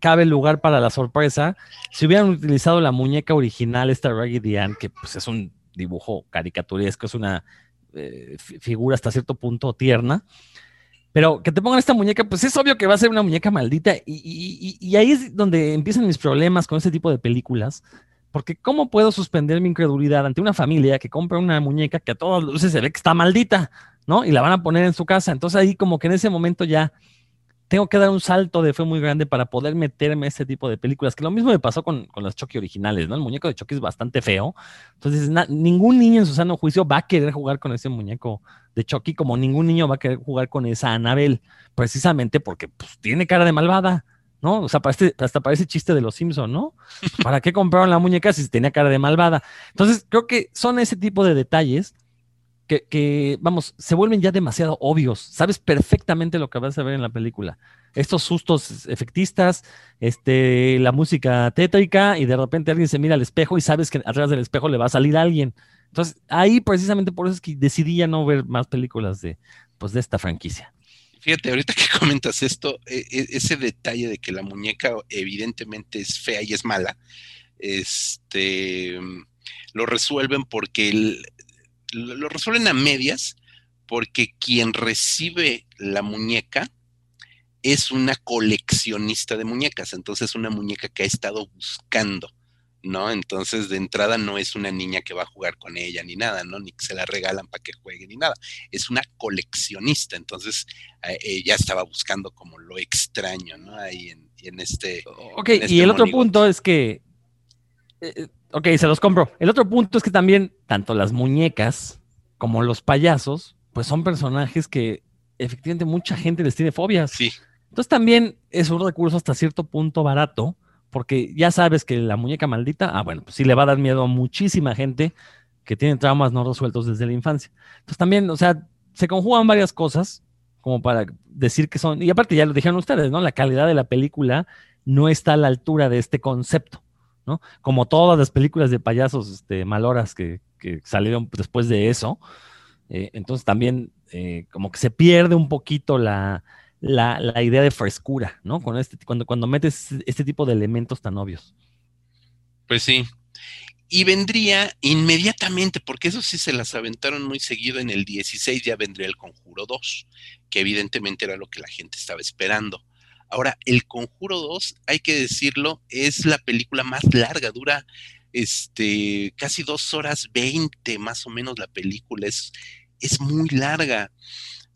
cabe lugar para la sorpresa. Si hubieran utilizado la muñeca original, esta Raggedy Ann, que pues es un dibujo caricaturesco, es una eh, figura hasta cierto punto tierna, pero que te pongan esta muñeca, pues es obvio que va a ser una muñeca maldita. Y, ahí es donde empiezan mis problemas con este tipo de películas. Porque ¿cómo puedo suspender mi incredulidad ante una familia que compra una muñeca que a todas luces se ve que está maldita, ¿no? Y la van a poner en su casa. Entonces ahí como que en ese momento ya tengo que dar un salto de fe muy grande para poder meterme a este tipo de películas, que lo mismo me pasó con, las Chucky originales, ¿no? El muñeco de Chucky es bastante feo, entonces ningún niño en su sano juicio va a querer jugar con ese muñeco de Chucky como ningún niño va a querer jugar con esa Anabel, precisamente porque pues, tiene cara de malvada, ¿no? O sea, hasta parece chiste de los Simpson, ¿no? ¿Para qué compraron la muñeca si tenía cara de malvada? Entonces, creo que son ese tipo de detalles que, vamos, se vuelven ya demasiado obvios. Sabes perfectamente lo que vas a ver en la película. Estos sustos efectistas, este, la música tétrica, y de repente alguien se mira al espejo y sabes que atrás del espejo le va a salir alguien. Entonces, ahí precisamente por eso es que decidí ya no ver más películas de, pues, de esta franquicia. Fíjate, ahorita que comentas esto, e, e, ese detalle de que la muñeca evidentemente es fea y es mala, este, lo resuelven porque el, lo resuelven a medias porque quien recibe la muñeca es una coleccionista de muñecas, entonces una muñeca que ha estado buscando, ¿no? Entonces de entrada no es una niña que va a jugar con ella ni nada, ¿no? Ni que se la regalan para que juegue ni nada, es una coleccionista, entonces ella eh, estaba buscando como lo extraño, ¿no? Ahí en, este... Ok, y este el otro punto es que... Eh, Ok, se los compro. El otro punto es que también tanto las muñecas como los payasos, pues son personajes que efectivamente mucha gente les tiene fobias. Sí. Entonces también es un recurso hasta cierto punto barato, porque ya sabes que la muñeca maldita, ah, bueno, pues sí le va a dar miedo a muchísima gente que tiene traumas no resueltos desde la infancia. Entonces también, o sea, se conjugan varias cosas como para decir que son, y aparte ya lo dijeron ustedes, ¿no? La calidad de la película no está a la altura de este concepto. Como todas las películas de payasos este, maloras que, salieron después de eso. Eh, entonces también eh, como que se pierde un poquito la, la, la, idea de frescura, ¿no? Con este, cuando, cuando metes este tipo de elementos tan obvios. Pues sí. Y vendría inmediatamente, porque eso sí se las aventaron muy seguido, en el 16 ya vendría el Conjuro 2, que evidentemente era lo que la gente estaba esperando. Ahora, el Conjuro 2, hay que decirlo, es la película más larga, dura este, casi dos horas veinte más o menos la película, es, es muy larga.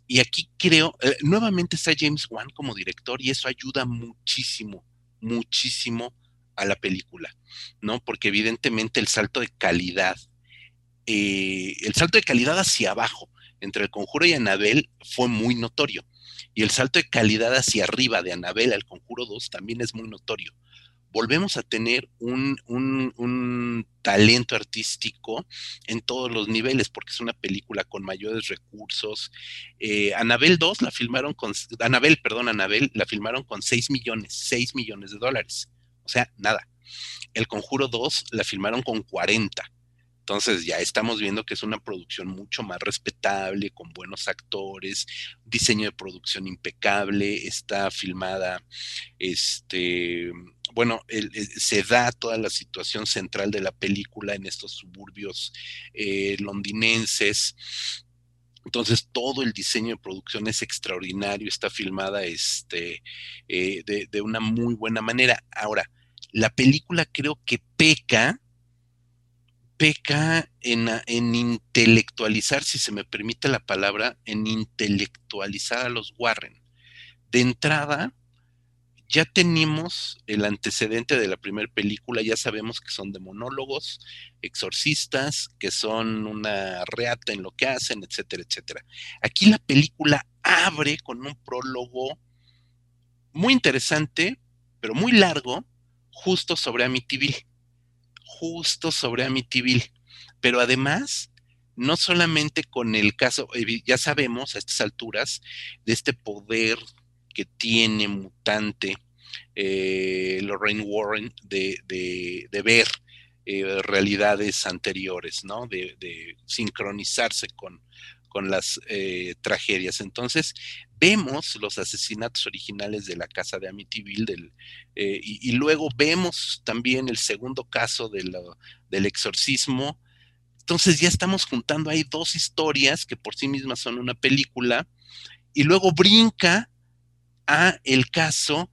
Y aquí creo, eh, nuevamente está James Wan como director y eso ayuda muchísimo, muchísimo a la película, ¿no? Porque evidentemente el salto de calidad, eh, el salto de calidad hacia abajo entre el conjuro y Anabel fue muy notorio. Y el salto de calidad hacia arriba de Anabel al conjuro 2 también es muy notorio volvemos a tener un, talento artístico en todos los niveles, porque es una película con mayores recursos. Eh, Anabel 2 la filmaron con, Anabel, perdón, Anabel la filmaron con 6 millones, 6 millones de dólares. O sea, nada. El Conjuro 2 la filmaron con 40. Entonces ya estamos viendo que es una producción mucho más respetable, con buenos actores, diseño de producción impecable, está filmada, este, bueno, se da toda la situación central de la película en estos suburbios eh, londinenses. Entonces todo el diseño de producción es extraordinario, está filmada este, eh, de una muy buena manera. Ahora, la película creo que peca peca en, en, intelectualizar, si se me permite la palabra, en intelectualizar a los Warren. De entrada, ya tenemos el antecedente de la primera película, ya sabemos que son demonólogos, exorcistas, que son una reata en lo que hacen, etcétera, etcétera. Aquí la película abre con un prólogo muy interesante, pero muy largo, justo sobre Amityville justo sobre Amityville. Pero además, no solamente con el caso, eh, ya sabemos a estas alturas de este poder que tiene mutante eh, Lorraine Warren de, ver eh, realidades anteriores, ¿no? De, sincronizarse con, con las tragedias. Entonces, vemos los asesinatos originales de la casa de Amityville eh, y, luego vemos también el segundo caso del exorcismo. Entonces ya estamos juntando ahí dos historias que por sí mismas son una película y luego brinca a el caso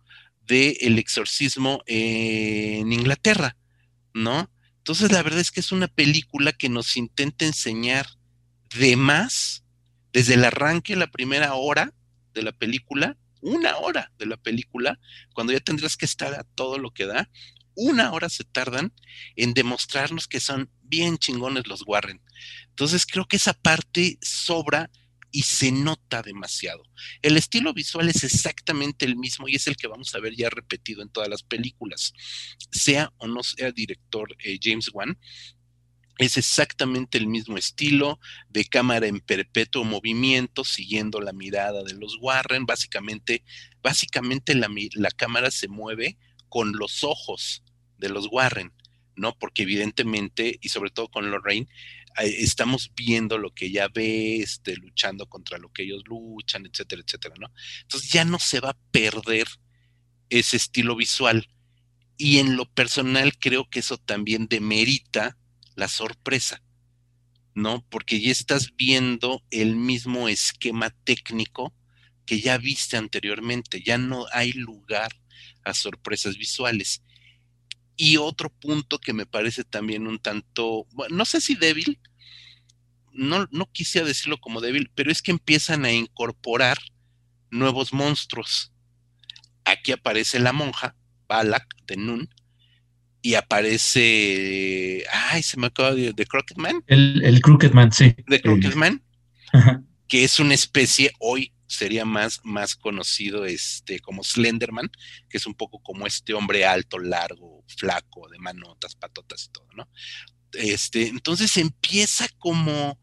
del exorcismo en Inglaterra, ¿no? Entonces la verdad es que es una película que nos intenta enseñar de más desde el arranque, la primera hora, de la película, una hora de la película, cuando ya tendrás que estar a todo lo que da, una hora se tardan en demostrarnos que son bien chingones los Warren. Entonces creo que esa parte sobra y se nota demasiado. El estilo visual es exactamente el mismo y es el que vamos a ver ya repetido en todas las películas, sea o no sea director eh, James Wan, es exactamente el mismo estilo de cámara en perpetuo movimiento, siguiendo la mirada de los Warren. Básicamente, básicamente la, la cámara se mueve con los ojos de los Warren, ¿no? Porque evidentemente, y sobre todo con Lorraine, eh, estamos viendo lo que ella ve, este, luchando contra lo que ellos luchan, etcétera, etcétera, ¿no? Entonces ya no se va a perder ese estilo visual. Y en lo personal creo que eso también demerita la sorpresa, ¿no? Porque ya estás viendo el mismo esquema técnico que ya viste anteriormente, ya no hay lugar a sorpresas visuales. Y otro punto que me parece también un tanto, bueno, no sé si débil, no, no quisiera decirlo como débil, pero es que empiezan a incorporar nuevos monstruos. Aquí aparece la monja, Balak de Nun, y aparece, ay, se me acaba de, de Crooked Man. El, el Crooked Man, sí. De Crooked Man, que es una especie, hoy sería más, más conocido este, como Slenderman, que es un poco como este hombre alto, largo, flaco, de manotas, patotas y todo, ¿no? Este, entonces empieza como,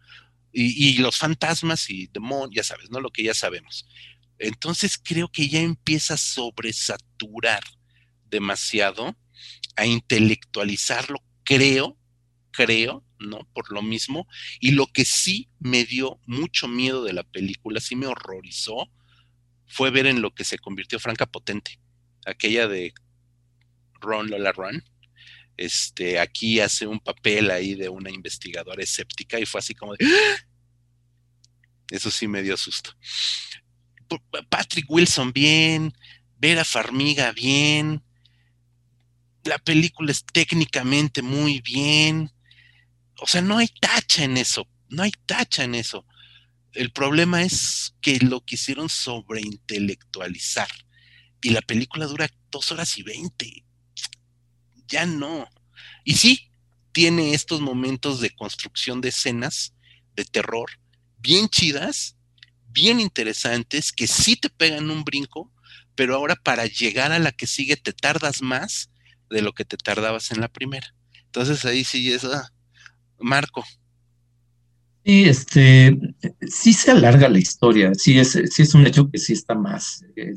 y, y los fantasmas y demonios, ya sabes, ¿no? Lo que ya sabemos. Entonces creo que ya empieza a sobresaturar demasiado a intelectualizarlo, creo, creo, ¿no? Por lo mismo. Y lo que sí me dio mucho miedo de la película, sí me horrorizó, fue ver en lo que se convirtió Franca Potente, aquella de Ron Lola Run. Este, aquí hace un papel ahí de una investigadora escéptica y fue así como de... ¡Ah! Eso sí me dio susto. Patrick Wilson bien, Vera Farmiga bien, la película es técnicamente muy bien, o sea, no hay tacha en eso, no hay tacha en eso. El problema es que lo quisieron sobreintelectualizar y la película dura dos horas y veinte. Ya no. Y sí, tiene estos momentos de construcción de escenas de terror bien chidas, bien interesantes, que sí te pegan un brinco, pero ahora para llegar a la que sigue te tardas más de lo que te tardabas en la primera. Entonces ahí sí es, ah, Marco. Sí, este, sí se alarga la historia, sí es, sí es un hecho que sí está más. Eh,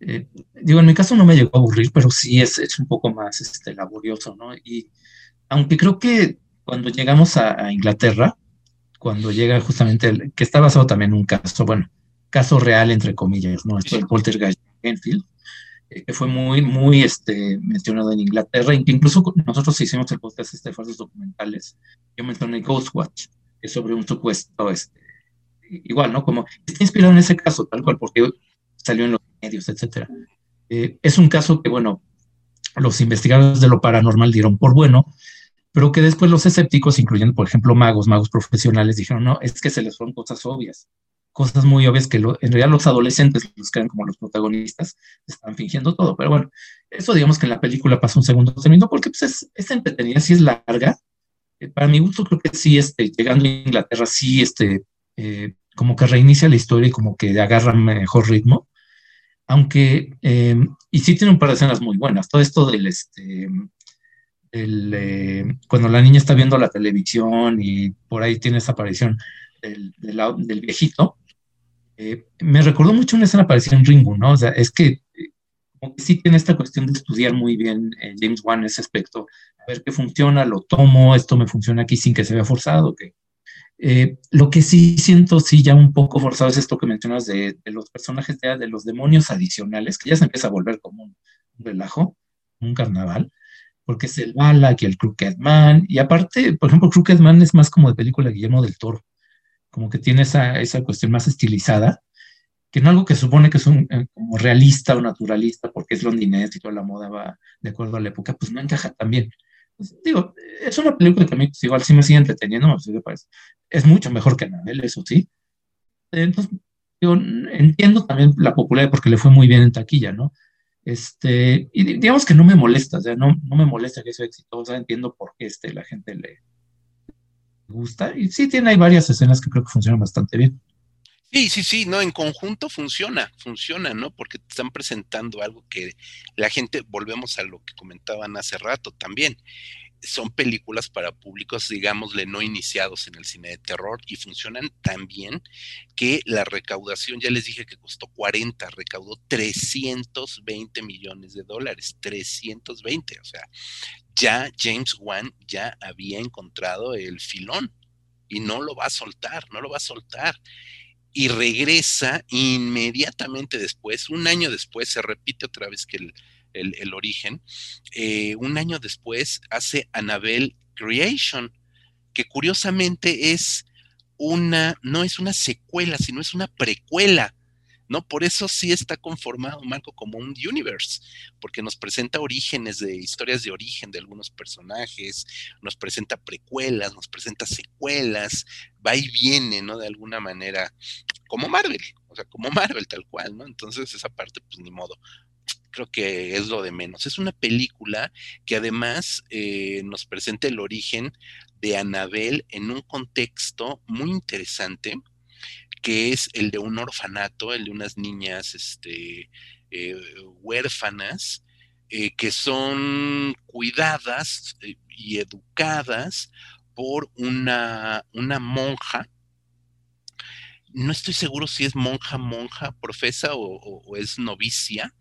eh, digo, en mi caso no me llegó a aburrir, pero sí es, es un poco más este, laborioso, ¿no? Y aunque creo que cuando llegamos a, Inglaterra, cuando llega justamente, el, que está basado también en un caso, bueno, caso real, entre comillas, ¿no? Esto del poltergeist Enfield, que fue muy, muy este, mencionado en Inglaterra, incluso nosotros hicimos el podcast este de falsos documentales, yo mencioné Ghostwatch, que es sobre un supuesto, este, igual, ¿no? Como está inspirado en ese caso, tal cual, porque salió en los medios, etcétera. Eh, es un caso que, bueno, los investigadores de lo paranormal dieron por bueno, pero que después los escépticos, incluyendo, por ejemplo, magos, magos profesionales, dijeron, no, es que se les fueron cosas obvias cosas muy obvias que en realidad los adolescentes, los eran como los protagonistas, están fingiendo todo. Pero bueno, eso digamos que en la película pasa un segundo término porque pues, es, es entretenida, sí es larga. Eh, para mi gusto creo que sí, este, llegando a Inglaterra, sí, este, eh, como que reinicia la historia y como que agarra mejor ritmo. Aunque, eh, y sí tiene un par de escenas muy buenas. Todo esto del, este, el, cuando la niña está viendo la televisión y por ahí tiene esa aparición del, del viejito, eh, me recordó mucho una escena parecida en Ringo, ¿no? O sea, es que, eh, sí tiene esta cuestión de estudiar muy bien eh, James Wan ese aspecto, a ver qué funciona, lo tomo, esto me funciona aquí sin que se vea forzado, que lo que sí siento, sí, ya un poco forzado es esto que mencionas de, los personajes, de, de, los demonios adicionales, que ya se empieza a volver como un, relajo, un carnaval, porque es el Balak y el Crooked Man, y aparte, por ejemplo, Crooked Man es más como de película Guillermo del Toro, como que tiene esa, esa cuestión más estilizada, que no algo que supone que es un, eh, como realista o naturalista, porque es londinés y toda la moda va de acuerdo a la época, pues no encaja tan bien. Pues, digo, es una película que a mí pues, igual sí me sigue entreteniendo, es mucho mejor que Anabel, eso sí. Entonces, digo, entiendo también la popularidad porque le fue muy bien en taquilla, ¿no? Este, y digamos que no me molesta, o sea, no, no me molesta que sea exitosa, entiendo por qué este, la gente le, gusta. Y sí, tiene hay varias escenas que creo que funcionan bastante bien. Sí, sí, sí, no, en conjunto funciona, funciona, ¿no? Porque te están presentando algo que la gente, volvemos a lo que comentaban hace rato también, son películas para públicos, digámosle, no iniciados en el cine de terror y funcionan tan bien que la recaudación, ya les dije que costó 40, recaudó 320 millones de dólares, 320, o sea, ya James Wan ya había encontrado el filón y no lo va a soltar, no lo va a soltar. Y regresa inmediatamente después, un año después, se repite otra vez que el, origen, eh, un año después hace Annabelle Creation, que curiosamente es una, no es una secuela, sino es una precuela ¿no? Por eso sí está conformado, Marco, como un universe, porque nos presenta orígenes de historias de origen de algunos personajes, nos presenta precuelas, nos presenta secuelas, va y viene, ¿no? De alguna manera, como Marvel, o sea, como Marvel tal cual, ¿no? Entonces esa parte, pues ni modo. Creo que es lo de menos. Es una película que además eh, nos presenta el origen de Anabel en un contexto muy interesante que es el de un orfanato, el de unas niñas este, eh, huérfanas, eh, que son cuidadas y educadas por una, una monja. No estoy seguro si es monja, monja, profesa o, es novicia.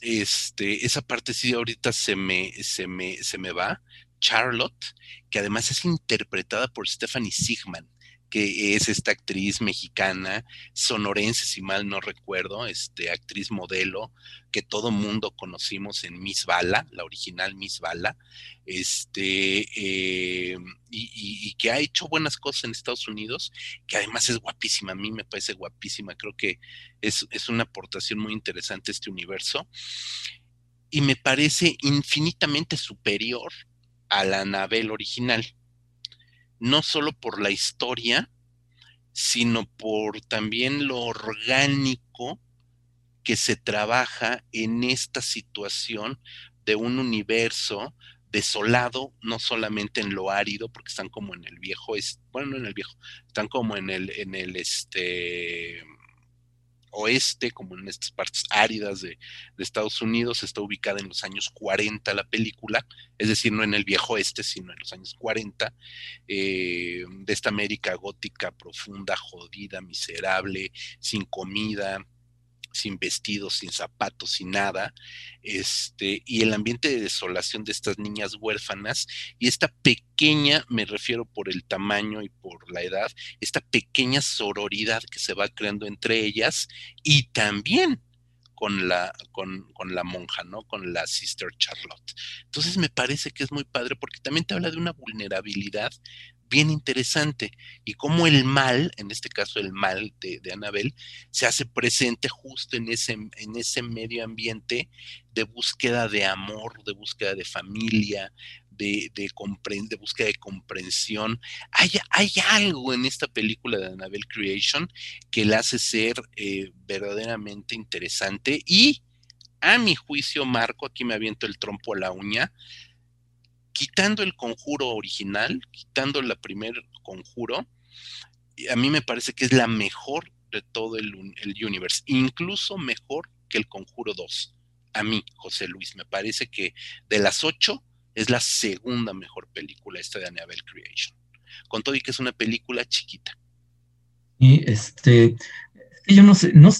Este, esa parte sí ahorita se me, se me, se me va. Charlotte, que además es interpretada por Stephanie Sigman que es esta actriz mexicana, sonorense, si mal no recuerdo, este, actriz modelo, que todo mundo conocimos en Miss Bala, la original Miss Bala, este, eh, y, que ha hecho buenas cosas en Estados Unidos, que además es guapísima, a mí me parece guapísima, creo que es, es una aportación muy interesante este universo, y me parece infinitamente superior a la Anabel original no solo por la historia, sino por también lo orgánico que se trabaja en esta situación de un universo desolado, no solamente en lo árido, porque están como en el viejo, bueno, no en el viejo, están como en el, en el este oeste, como en estas partes áridas de, Estados Unidos, está ubicada en los años 40 la película, es decir, no en el viejo oeste, sino en los años 40, eh, de esta América gótica profunda, jodida, miserable, sin comida, sin vestidos, sin zapatos, sin nada, este, y el ambiente de desolación de estas niñas huérfanas, y esta pequeña, me refiero por el tamaño y por la edad, esta pequeña sororidad que se va creando entre ellas, y también con la, con, con, la monja, ¿no? Con la Sister Charlotte. Entonces me parece que es muy padre porque también te habla de una vulnerabilidad bien interesante y cómo el mal, en este caso el mal de, Anabel, se hace presente justo en ese, en ese medio ambiente de búsqueda de amor, de búsqueda de familia, de, de, de búsqueda de comprensión. Hay, hay, algo en esta película de Annabelle Creation que la hace ser eh, verdaderamente interesante y a mi juicio, Marco, aquí me aviento el trompo a la uña, quitando el conjuro original, quitando la primer conjuro, a mí me parece que es la mejor de todo el, el universe, incluso mejor que el conjuro 2. A mí, José Luis, me parece que de las ocho es la segunda mejor película esta de Annabelle Creation. Con todo y que es una película chiquita. Y este, yo no sé, no,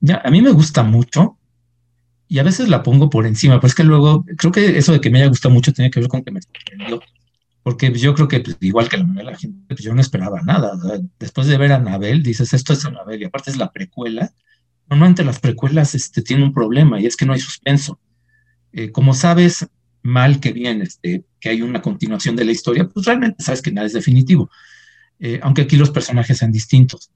ya, a mí me gusta mucho, y a veces la pongo por encima, pero es que luego creo que eso de que me haya gustado mucho tiene que ver con que me sorprendió. Porque yo creo que, pues, igual que la gente, pues yo no esperaba nada. Después de ver a Anabel, dices, esto es Anabel, y aparte es la precuela. Normalmente las precuelas este, tienen un problema, y es que no hay suspenso. Eh, como sabes, mal que bien, este, que hay una continuación de la historia, pues realmente sabes que nada es definitivo. Eh, aunque aquí los personajes sean distintos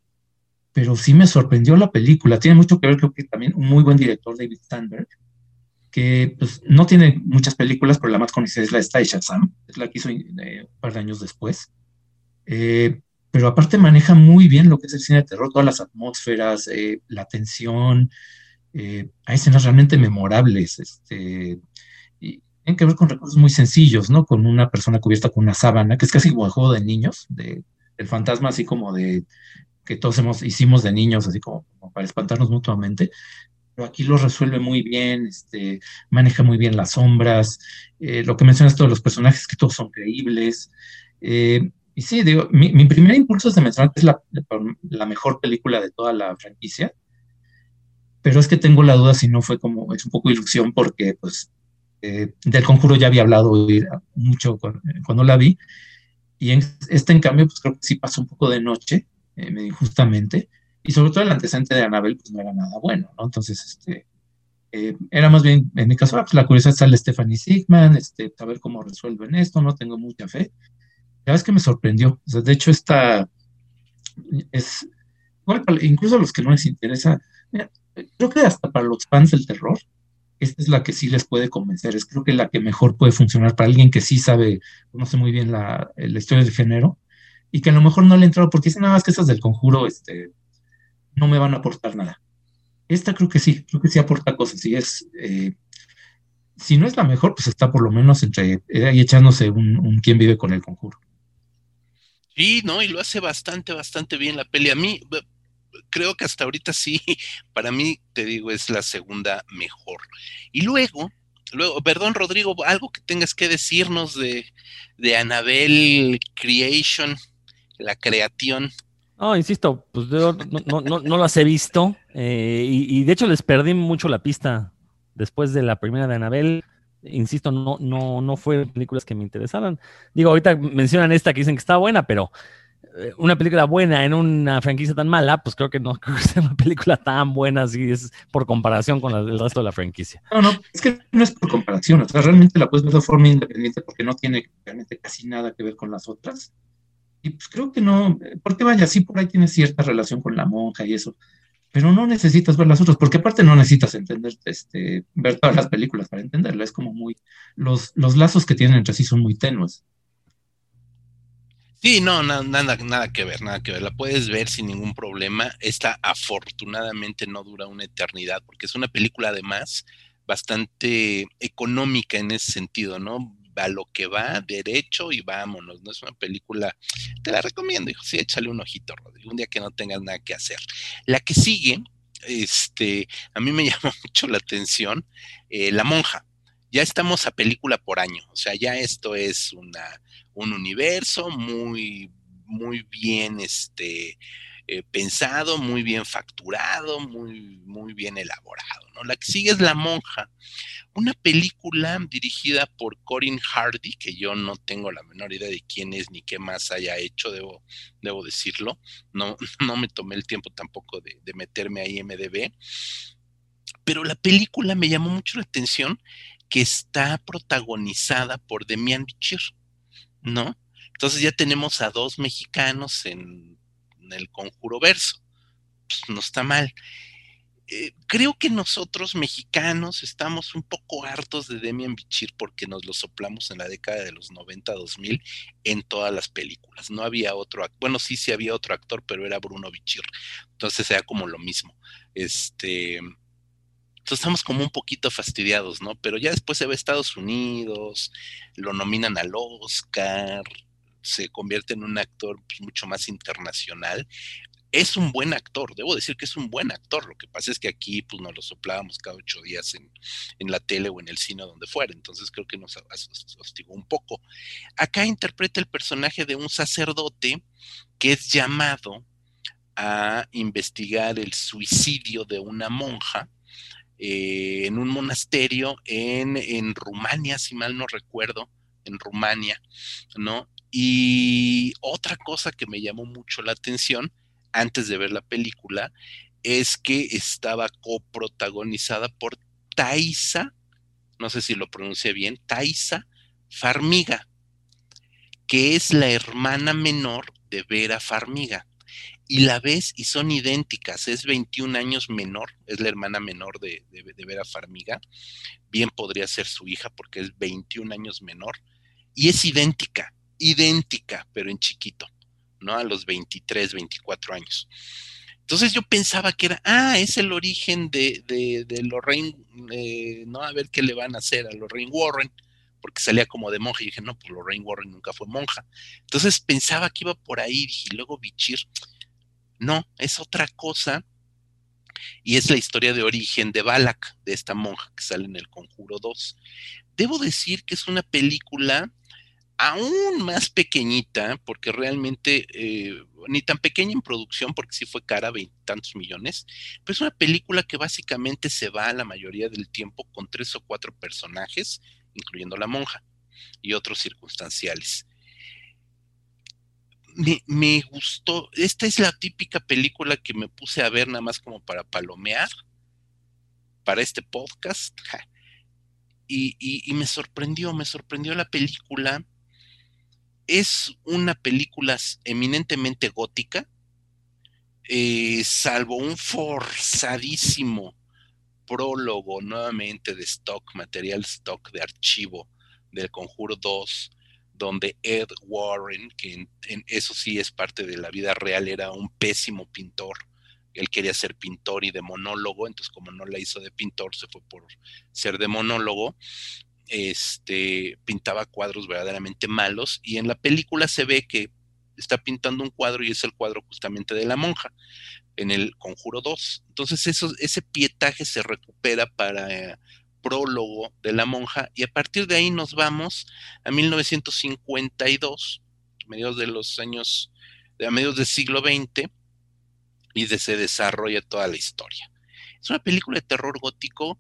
pero sí me sorprendió la película. Tiene mucho que ver, creo que también un muy buen director, David Steinberg, que pues, no tiene muchas películas, pero la más conocida es la de Shazam, es la que hizo eh, un par de años después. Eh, pero aparte maneja muy bien lo que es el cine de terror, todas las atmósferas, eh, la tensión, hay escenas realmente memorables, este, y tienen que ver con recursos muy sencillos, ¿no? Con una persona cubierta con una sábana, que es casi como el juego de niños, de, el fantasma así como de que todos hemos, hicimos de niños, así como, para espantarnos mutuamente, pero aquí lo resuelve muy bien, este, maneja muy bien las sombras, eh, lo que mencionas todos los personajes, que todos son creíbles. Eh, y sí, digo, mi, primer impulso es de mencionar que es la, mejor película de toda la franquicia, pero es que tengo la duda si no fue como, es un poco ilusión porque pues eh, del conjuro ya había hablado mucho cuando, cuando, la vi, y en, este en cambio pues creo que sí pasó un poco de noche, eh, injustamente, y sobre todo el antecedente de Anabel, pues no era nada bueno, ¿no? Entonces, este, eh, era más bien, en mi caso, ah, pues la curiosidad sale Stephanie Sigman, este, a ver cómo resuelven esto, no tengo mucha fe. La verdad es que me sorprendió. De hecho, esta es, incluso a los que no les interesa, creo que hasta para los fans del terror, esta es la que sí les puede convencer, es creo que la que mejor puede funcionar para alguien que sí sabe, conoce muy bien la, la historia del género y que a lo mejor no le entrado porque dicen nada más que esas del conjuro este, no me van a aportar nada. Esta creo que sí, creo que sí aporta cosas y es, eh, si no es la mejor, pues está por lo menos entre eh, ahí echándose un, un quien vive con el conjuro. Sí, no, y lo hace bastante, bastante bien la peli. A mí, creo que hasta ahorita sí, para mí, te digo, es la segunda mejor. Y luego, luego, perdón, Rodrigo, algo que tengas que decirnos de, de Anabel Creation la creación. No, insisto, pues yo no, no, no, las he visto eh, y, de hecho les perdí mucho la pista después de la primera de Anabel. Insisto, no, no, no fue películas que me interesaran. Digo, ahorita mencionan esta que dicen que está buena, pero eh, una película buena en una franquicia tan mala, pues creo que no creo que sea una película tan buena así es por comparación con el resto de la franquicia. No, no, es que no es por comparación, o sea, realmente la puedes ver de forma independiente porque no tiene realmente casi nada que ver con las otras. Y pues creo que no, porque vaya, sí por ahí tiene cierta relación con la monja y eso, pero no necesitas ver las otras, porque aparte no necesitas entender, este, ver todas las películas para entenderla, es como muy, los, los lazos que tienen entre sí son muy tenues. Sí, no, nada, nada que ver, nada que ver. La puedes ver sin ningún problema. Esta afortunadamente no dura una eternidad, porque es una película además bastante económica en ese sentido, ¿no? A lo que va, derecho y vámonos. No es una película, te la recomiendo, hijo. Sí, échale un ojito, Rodrigo, un día que no tengas nada que hacer. La que sigue, este, a mí me llamó mucho la atención, eh, La Monja ya estamos a película por año, o sea, ya esto es una, un universo muy, muy bien este, eh, pensado, muy bien facturado, muy, muy bien elaborado. ¿no? La que sigue es La Monja, una película dirigida por Corin Hardy, que yo no tengo la menor idea de quién es ni qué más haya hecho, debo, debo decirlo. No, no me tomé el tiempo tampoco de, de meterme ahí MDB. Pero la película me llamó mucho la atención que está protagonizada por Demian Bichir, ¿no? Entonces ya tenemos a dos mexicanos en, el conjuro verso. Pues no está mal. Eh, creo que nosotros mexicanos estamos un poco hartos de Demian Bichir porque nos lo soplamos en la década de los 90, 2000 en todas las películas. No había otro, bueno, sí, sí había otro actor, pero era Bruno Bichir. Entonces era como lo mismo. Este, entonces estamos como un poquito fastidiados, ¿no? Pero ya después se ve Estados Unidos, lo nominan al Oscar, se convierte en un actor pues, mucho más internacional. Es un buen actor, debo decir que es un buen actor. Lo que pasa es que aquí pues nos lo soplábamos cada ocho días en, en la tele o en el cine o donde fuera. Entonces creo que nos hostigó un poco. Acá interpreta el personaje de un sacerdote que es llamado a investigar el suicidio de una monja eh, en un monasterio en, en Rumania, si mal no recuerdo, en Rumania, ¿no? Y otra cosa que me llamó mucho la atención antes de ver la película es que estaba coprotagonizada por Taisa, no sé si lo pronuncié bien, Taisa Farmiga, que es la hermana menor de Vera Farmiga y la ves y son idénticas. Es 21 años menor, es la hermana menor de, Vera Farmiga. Bien podría ser su hija porque es 21 años menor. Y es idéntica, idéntica, pero en chiquito, ¿no? A los 23, 24 años. Entonces yo pensaba que era, ah, es el origen de, de, Lorraine, eh, ¿no? A ver qué le van a hacer a Lorraine Warren, porque salía como de monja. Y dije, no, pues Lorraine Warren nunca fue monja. Entonces pensaba que iba por ahí, y luego Bichir, no, es otra cosa. Y es la historia de origen de Balak, de esta monja que sale en el Conjuro 2. Debo decir que es una película aún más pequeñita, porque realmente eh, ni tan pequeña en producción, porque sí fue cara, veintitantos millones, pero es una película que básicamente se va la mayoría del tiempo con tres o cuatro personajes, incluyendo la monja y otros circunstanciales me, gustó. Esta es la típica película que me puse a ver nada más como para palomear para este podcast. Y, me sorprendió, me sorprendió la película. Es una película eminentemente gótica, eh, salvo un forzadísimo prólogo nuevamente de stock, material stock de archivo del Conjuro 2, donde Ed Warren, que en, eso sí es parte de la vida real, era un pésimo pintor. Él quería ser pintor y de monólogo, entonces como no la hizo de pintor, se fue por ser de monólogo. Este pintaba cuadros verdaderamente malos y en la película se ve que está pintando un cuadro y es el cuadro justamente de la monja en el Conjuro 2. Entonces eso, ese pietaje se recupera para prólogo de la monja y a partir de ahí nos vamos a 1952, mediados de los años, a mediados del siglo XX, y de, se desarrolla toda la historia. Es una película de terror gótico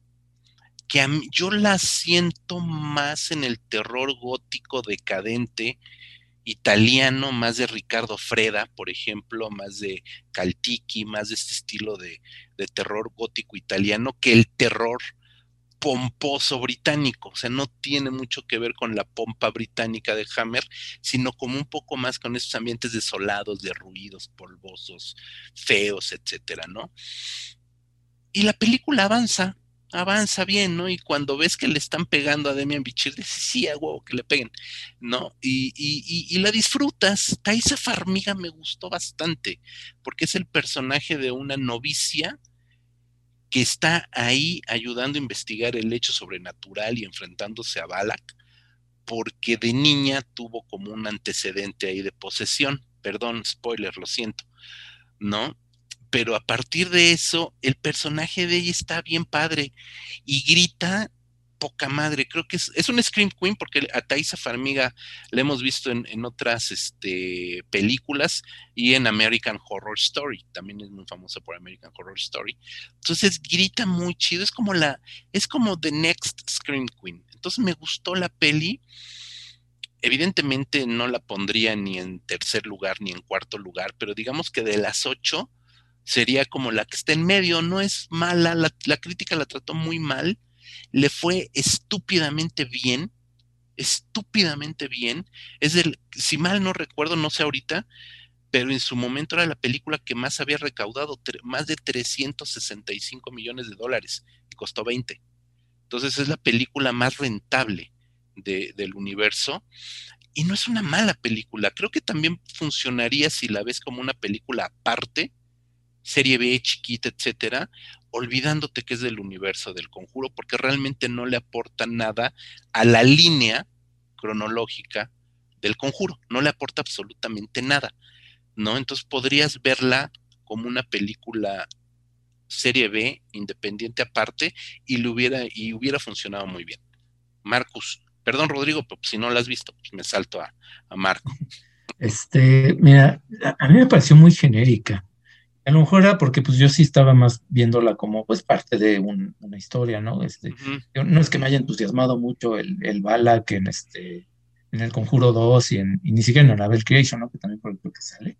que yo la siento más en el terror gótico decadente italiano, más de Ricardo Freda, por ejemplo, más de Caltiki, más de este estilo de, terror gótico italiano, que el terror pomposo británico, o sea, no tiene mucho que ver con la pompa británica de Hammer, sino como un poco más con esos ambientes desolados, de ruidos, polvosos, feos, etcétera, ¿no? Y la película avanza, avanza bien, ¿no? Y cuando ves que le están pegando a Demian Bichir, dices, sí, a huevo, que le peguen, ¿no? Y, y, y, la disfrutas. Thaisa Farmiga me gustó bastante, porque es el personaje de una novicia que está ahí ayudando a investigar el hecho sobrenatural y enfrentándose a Balak, porque de niña tuvo como un antecedente ahí de posesión. Perdón, spoiler, lo siento, ¿no? Pero a partir de eso, el personaje de ella está bien padre y grita poca madre. Creo que es, es un Scream Queen porque a Thaisa Farmiga la hemos visto en, otras este, películas y en American Horror Story. También es muy famosa por American Horror Story. Entonces grita muy chido. Es como la, es como The Next Scream Queen. Entonces me gustó la peli. Evidentemente no la pondría ni en tercer lugar ni en cuarto lugar, pero digamos que de las ocho sería como la que está en medio. No es mala, la, crítica la trató muy mal le fue estúpidamente bien, estúpidamente bien. Es del, si mal no recuerdo, no sé ahorita, pero en su momento era la película que más había recaudado, más de 365 millones de dólares y costó 20. Entonces es la película más rentable del universo y no es una mala película. Creo que también funcionaría si la ves como una película aparte, serie B, chiquita, etcétera, olvidándote que es del universo del conjuro, porque realmente no le aporta nada a la línea cronológica del conjuro, no le aporta absolutamente nada, ¿no? Entonces podrías verla como una película serie B, independiente aparte, y le hubiera, y hubiera funcionado muy bien. Marcus, perdón Rodrigo, pero si no la has visto, pues me salto a, a Marco. Este, mira, a mí me pareció muy genérica. A lo mejor era porque pues yo sí estaba más viéndola como pues parte de una historia, ¿no? Este, no es que me haya entusiasmado mucho el, el que en este en el Conjuro 2 y, en, ni siquiera en Annabelle Creation, ¿no? Que también por que sale.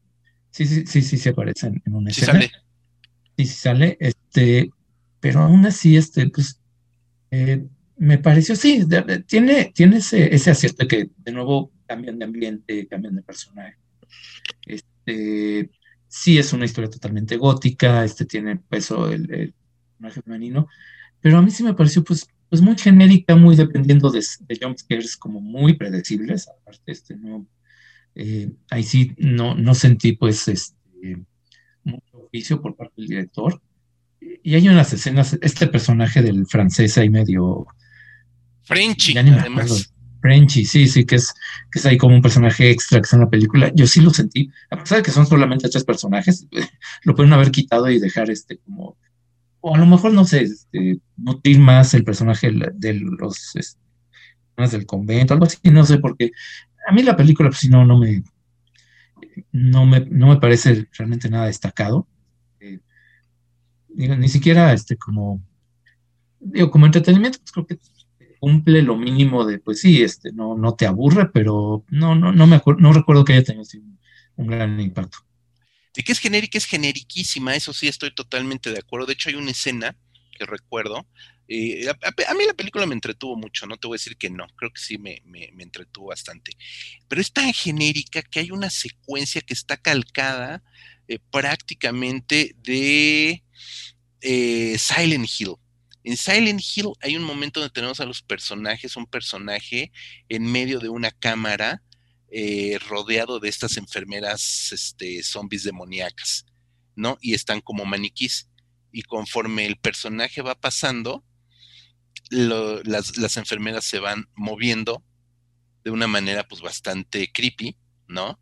Sí, sí, sí, sí se aparece en, una sí Sale. Sí, sí sale. Este, pero aún así, este, pues, eh, me pareció, sí, tiene, tiene ese, ese acierto que de nuevo cambian de ambiente, cambian de personaje. Este, sí es una historia totalmente gótica, este tiene peso el, personaje femenino, pero a mí sí me pareció pues, pues muy genérica, muy dependiendo de, de jumpscares como muy predecibles, aparte este no, eh, ahí sí no, no sentí pues este, mucho oficio por parte del director. Y hay unas escenas, este personaje del francés ahí medio... Frenchy, además. Frenchy, sí, sí, que es, que es ahí como un personaje extra que está en la película. Yo sí lo sentí, a pesar de que son solamente tres personajes, lo pueden haber quitado y dejar este como, o a lo mejor, no sé, este, nutrir más el personaje de los este, del convento, algo así, no sé, porque a mí la película, pues si no, no me, no me, no me parece realmente nada destacado. Eh, ni siquiera este como, digo, como entretenimiento, pues creo que cumple lo mínimo de, pues sí, este, no, no te aburre, pero no, no, no me acuerdo, no recuerdo que haya tenido un gran impacto. De que es genérica, es generiquísima, eso sí estoy totalmente de acuerdo. De hecho, hay una escena que recuerdo. Eh, a, mí la película me entretuvo mucho, no te voy a decir que no, creo que sí me, me, entretuvo bastante. Pero es tan genérica que hay una secuencia que está calcada eh, prácticamente de eh, Silent Hill. En Silent Hill hay un momento donde tenemos a los personajes, un personaje en medio de una cámara eh, rodeado de estas enfermeras este, zombies demoníacas, ¿no? Y están como maniquís. Y conforme el personaje va pasando, las, las, enfermeras se van moviendo de una manera pues bastante creepy, ¿no?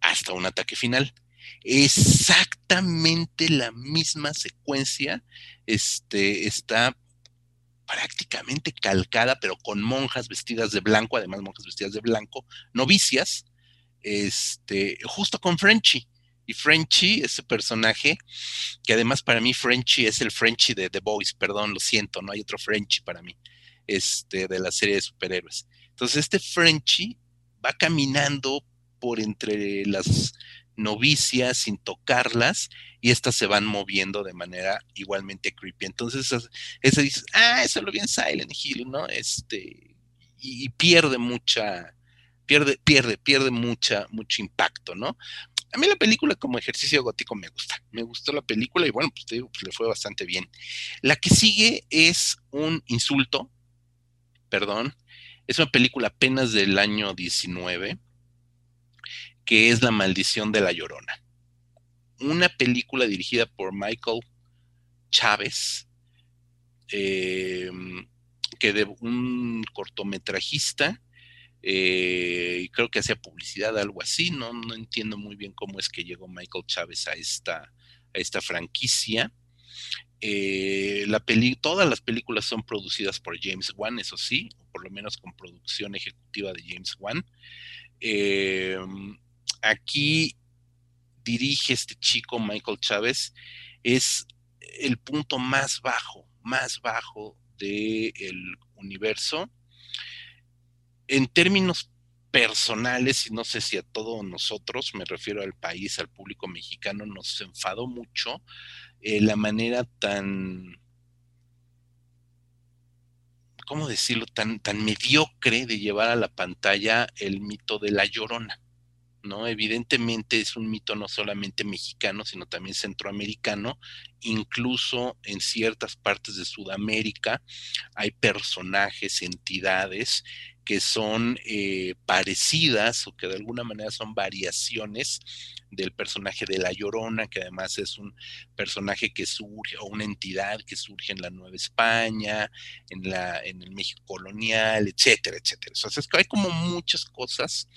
Hasta un ataque final. Exactamente la misma secuencia este, está prácticamente calcada, pero con monjas vestidas de blanco, además monjas vestidas de blanco, novicias, este, justo con Frenchy. Y Frenchy, ese personaje, que además para mí Frenchy es el Frenchy de The Boys, perdón, lo siento, no hay otro Frenchy para mí, este, de la serie de superhéroes. Entonces este Frenchy va caminando por entre las novicias sin tocarlas y estas se van moviendo de manera igualmente creepy. Entonces, ese dices, ah, eso lo vi en Silent Hill, ¿no? Este, y, pierde mucha, pierde, pierde, pierde mucha, mucho impacto, ¿no? A mí la película como ejercicio gótico me gusta. Me gustó la película y bueno, pues pues le fue bastante bien. La que sigue es un insulto, perdón, es una película apenas del año 19, que es La maldición de la llorona. Una película dirigida por Michael Chávez, em, que de un cortometrajista eh, creo que hacía publicidad, algo así, no, no entiendo muy bien cómo es que llegó Michael Chávez a esta, a esta franquicia. Eh, la peli todas las películas son producidas por James Wan, eso sí, o por lo menos con producción ejecutiva de James Wan. Eh, aquí dirige este chico Michael Chávez, es el punto más bajo, más bajo del universo en términos personales, y no sé si a todos nosotros, me refiero al país, al público mexicano, nos enfadó mucho eh, la manera tan, ¿cómo decirlo?, tan, tan mediocre de llevar a la pantalla el mito de la llorona. ¿No? Evidentemente es un mito no solamente mexicano, sino también centroamericano, incluso en ciertas partes de Sudamérica hay personajes, entidades que son eh, parecidas o que de alguna manera son variaciones del personaje de La Llorona, que además es un personaje que surge, o una entidad que surge en la Nueva España, en, la, en el México colonial, etcétera, etcétera. Entonces hay como muchas cosas.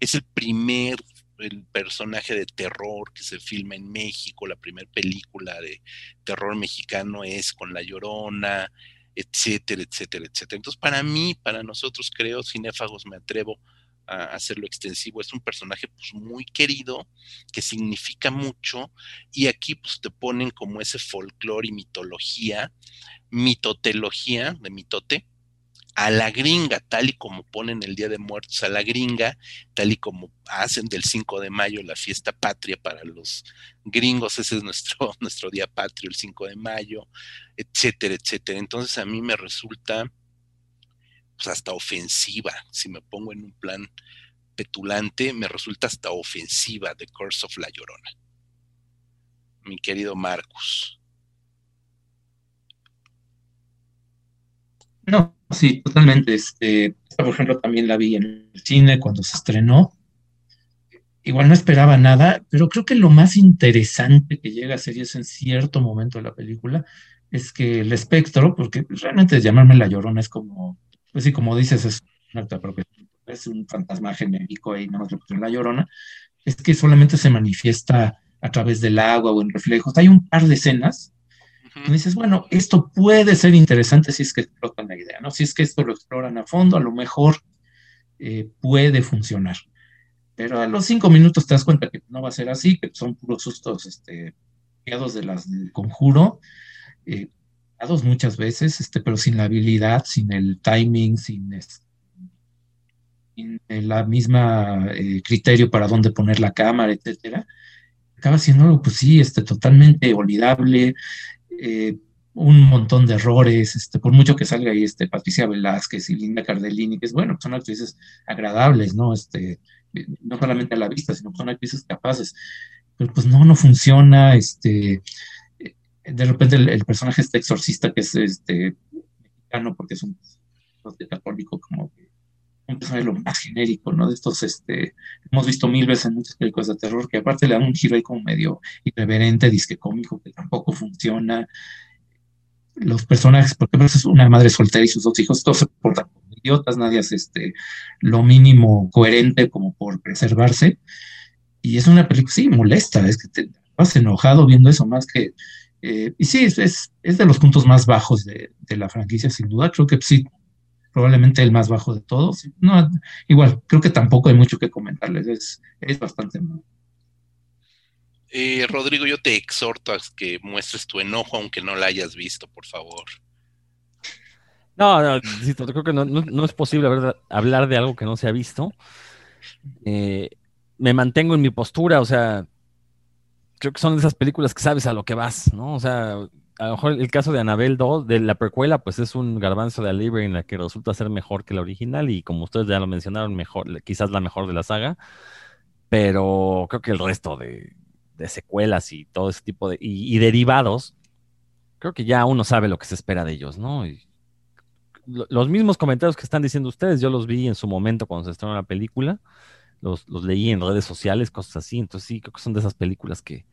Es el primer el personaje de terror que se filma en México, la primera película de terror mexicano es con La Llorona, etcétera, etcétera, etcétera. Entonces, para mí, para nosotros, creo, cinéfagos, me atrevo a hacerlo extensivo, es un personaje pues, muy querido, que significa mucho, y aquí pues te ponen como ese folclore y mitología, mitotelogía de mitote, a la gringa, tal y como ponen el Día de Muertos a la gringa, tal y como hacen del 5 de mayo la fiesta patria para los gringos, ese es nuestro, nuestro día patrio, el 5 de mayo, etcétera, etcétera. Entonces a mí me resulta pues, hasta ofensiva, si me pongo en un plan petulante, me resulta hasta ofensiva The Curse of La Llorona. Mi querido Marcus. No, sí, totalmente. Este, por ejemplo, también la vi en el cine cuando se estrenó. Igual no esperaba nada, pero creo que lo más interesante que llega a ser y es en cierto momento de la película es que el espectro, porque realmente llamarme la llorona es como, pues sí, como dices, es es un fantasma genérico ahí, nada más le la llorona, es que solamente se manifiesta a través del agua o en reflejos. Hay un par de escenas dices, bueno, esto puede ser interesante si es que explotan la idea, ¿no? Si es que esto lo exploran a fondo, a lo mejor eh, puede funcionar. Pero a los cinco minutos te das cuenta que no va a ser así, que son puros sustos este, de las del conjuro, eh, dados muchas veces, este, pero sin la habilidad, sin el timing, sin, sin la misma eh, criterio para dónde poner la cámara, etcétera acaba siendo algo, pues sí, este, totalmente olvidable, eh, un montón de errores, este, por mucho que salga ahí este, Patricia Velázquez y Linda Cardellini, que es bueno, son actrices agradables, ¿no? Este, no solamente a la vista, sino que son actrices capaces, pero pues no, no funciona, este, de repente el, personaje este exorcista que es este mexicano porque es un católico como que personaje lo más genérico, ¿no? De estos, este, hemos visto mil veces en muchas películas de terror que aparte le dan un giro ahí como medio irreverente, disque cómico, que tampoco funciona. Los personajes, porque es una madre soltera y sus dos hijos, todos se portan como idiotas, nadie hace este, lo mínimo coherente como por preservarse. Y es una película, sí, molesta, es que te vas enojado viendo eso más que... Eh, y sí, es, es, es, de los puntos más bajos de, de la franquicia, sin duda. Creo que sí, probablemente el más bajo de todos. No, igual, creo que tampoco hay mucho que comentarles, es, es bastante malo. Eh, Rodrigo, yo te exhorto a que muestres tu enojo aunque no la hayas visto, por favor. No, no, creo que no, es posible hablar de algo que no se ha visto. Eh, me mantengo en mi postura, o sea, creo que son de esas películas que sabes a lo que vas, ¿no? O sea, a lo mejor el caso de Anabel 2, de la precuela, pues es un garbanzo de libre en la que resulta ser mejor que la original y como ustedes ya lo mencionaron, mejor, quizás la mejor de la saga, pero creo que el resto de, secuelas y todo ese tipo de, y, derivados, creo que ya uno sabe lo que se espera de ellos, ¿no? los mismos comentarios que están diciendo ustedes, yo los vi en su momento cuando se estrenó la película, los, los leí en redes sociales, cosas así, entonces sí, creo que son de esas películas que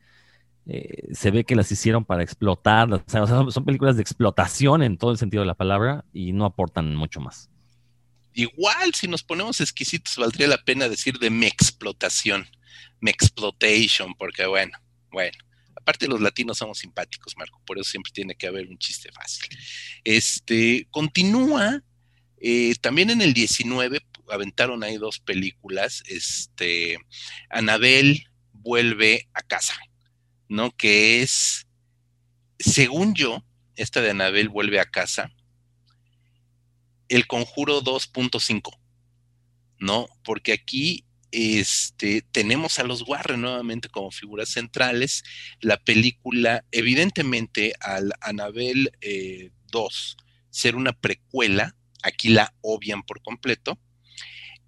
eh, se ve que las hicieron para explotar, son, películas de explotación en todo el sentido de la palabra y no aportan mucho más. Igual, si nos ponemos exquisitos, valdría la pena decir de me explotación, me explotation, porque bueno, bueno, aparte los latinos somos simpáticos, Marco, por eso siempre tiene que haber un chiste fácil. Este, continúa, eh, también en el 19 aventaron ahí dos películas, este, Anabel vuelve a casa. ¿No? Que es, según yo, esta de Anabel vuelve a casa, el conjuro 2.5, ¿no? Porque aquí este, tenemos a los Warren nuevamente como figuras centrales. La película, evidentemente, al Anabel 2 eh, ser una precuela, aquí la obvian por completo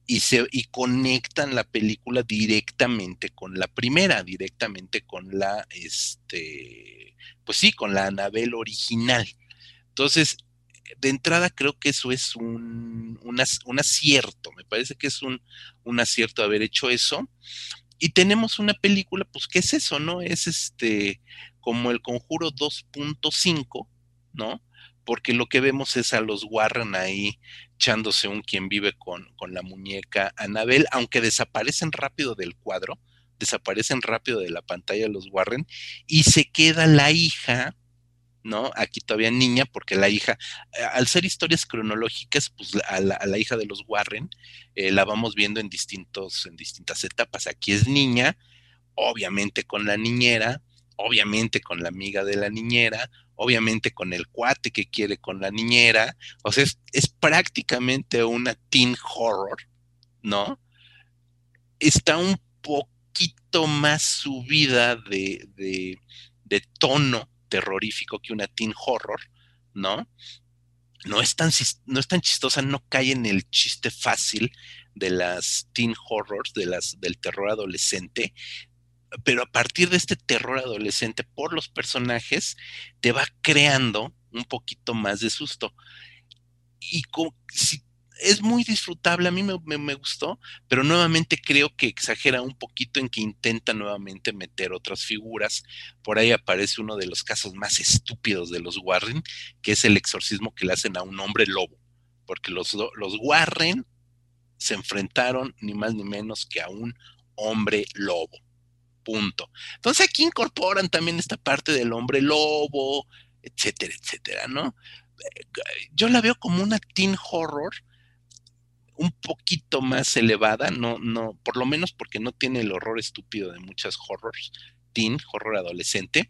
y, se, y conectan la película directamente con la primera, directamente con la, este, pues sí, con la Anabel original. Entonces, de entrada creo que eso es un, un, acierto, me parece que es un, un, acierto haber hecho eso. Y tenemos una película, pues, ¿qué es eso, no? Es este, como el Conjuro 2.5, ¿no? Porque lo que vemos es a los Warren ahí echándose un quien vive con, con la muñeca Anabel, aunque desaparecen rápido del cuadro, desaparecen rápido de la pantalla los Warren, y se queda la hija, ¿no? Aquí todavía niña, porque la hija, eh, al ser historias cronológicas, pues a la, hija de los Warren eh, la vamos viendo en, distintos, en distintas etapas. Aquí es niña, obviamente con la niñera, obviamente con la amiga de la niñera, obviamente con el cuate que quiere con la niñera, o sea, es, prácticamente una teen horror, ¿no? Está un poquito más subida de, de, de tono terrorífico que una teen horror, ¿no? No es, tan, no es tan chistosa, no cae en el chiste fácil de las teen horrors, de las, del terror adolescente, pero a partir de este terror adolescente por los personajes, te va creando un poquito más de susto. Y es muy disfrutable, a mí me, gustó, pero nuevamente creo que exagera un poquito en que intenta nuevamente meter otras figuras. Por ahí aparece uno de los casos más estúpidos de los Warren, que es el exorcismo que le hacen a un hombre lobo, porque los, los Warren se enfrentaron ni más ni menos que a un hombre lobo punto. Entonces aquí incorporan también esta parte del hombre lobo, etcétera, etcétera, ¿no? Yo la veo como una teen horror un poquito más elevada, no, no, por lo menos porque no tiene el horror estúpido de muchas horrors, teen, horror adolescente,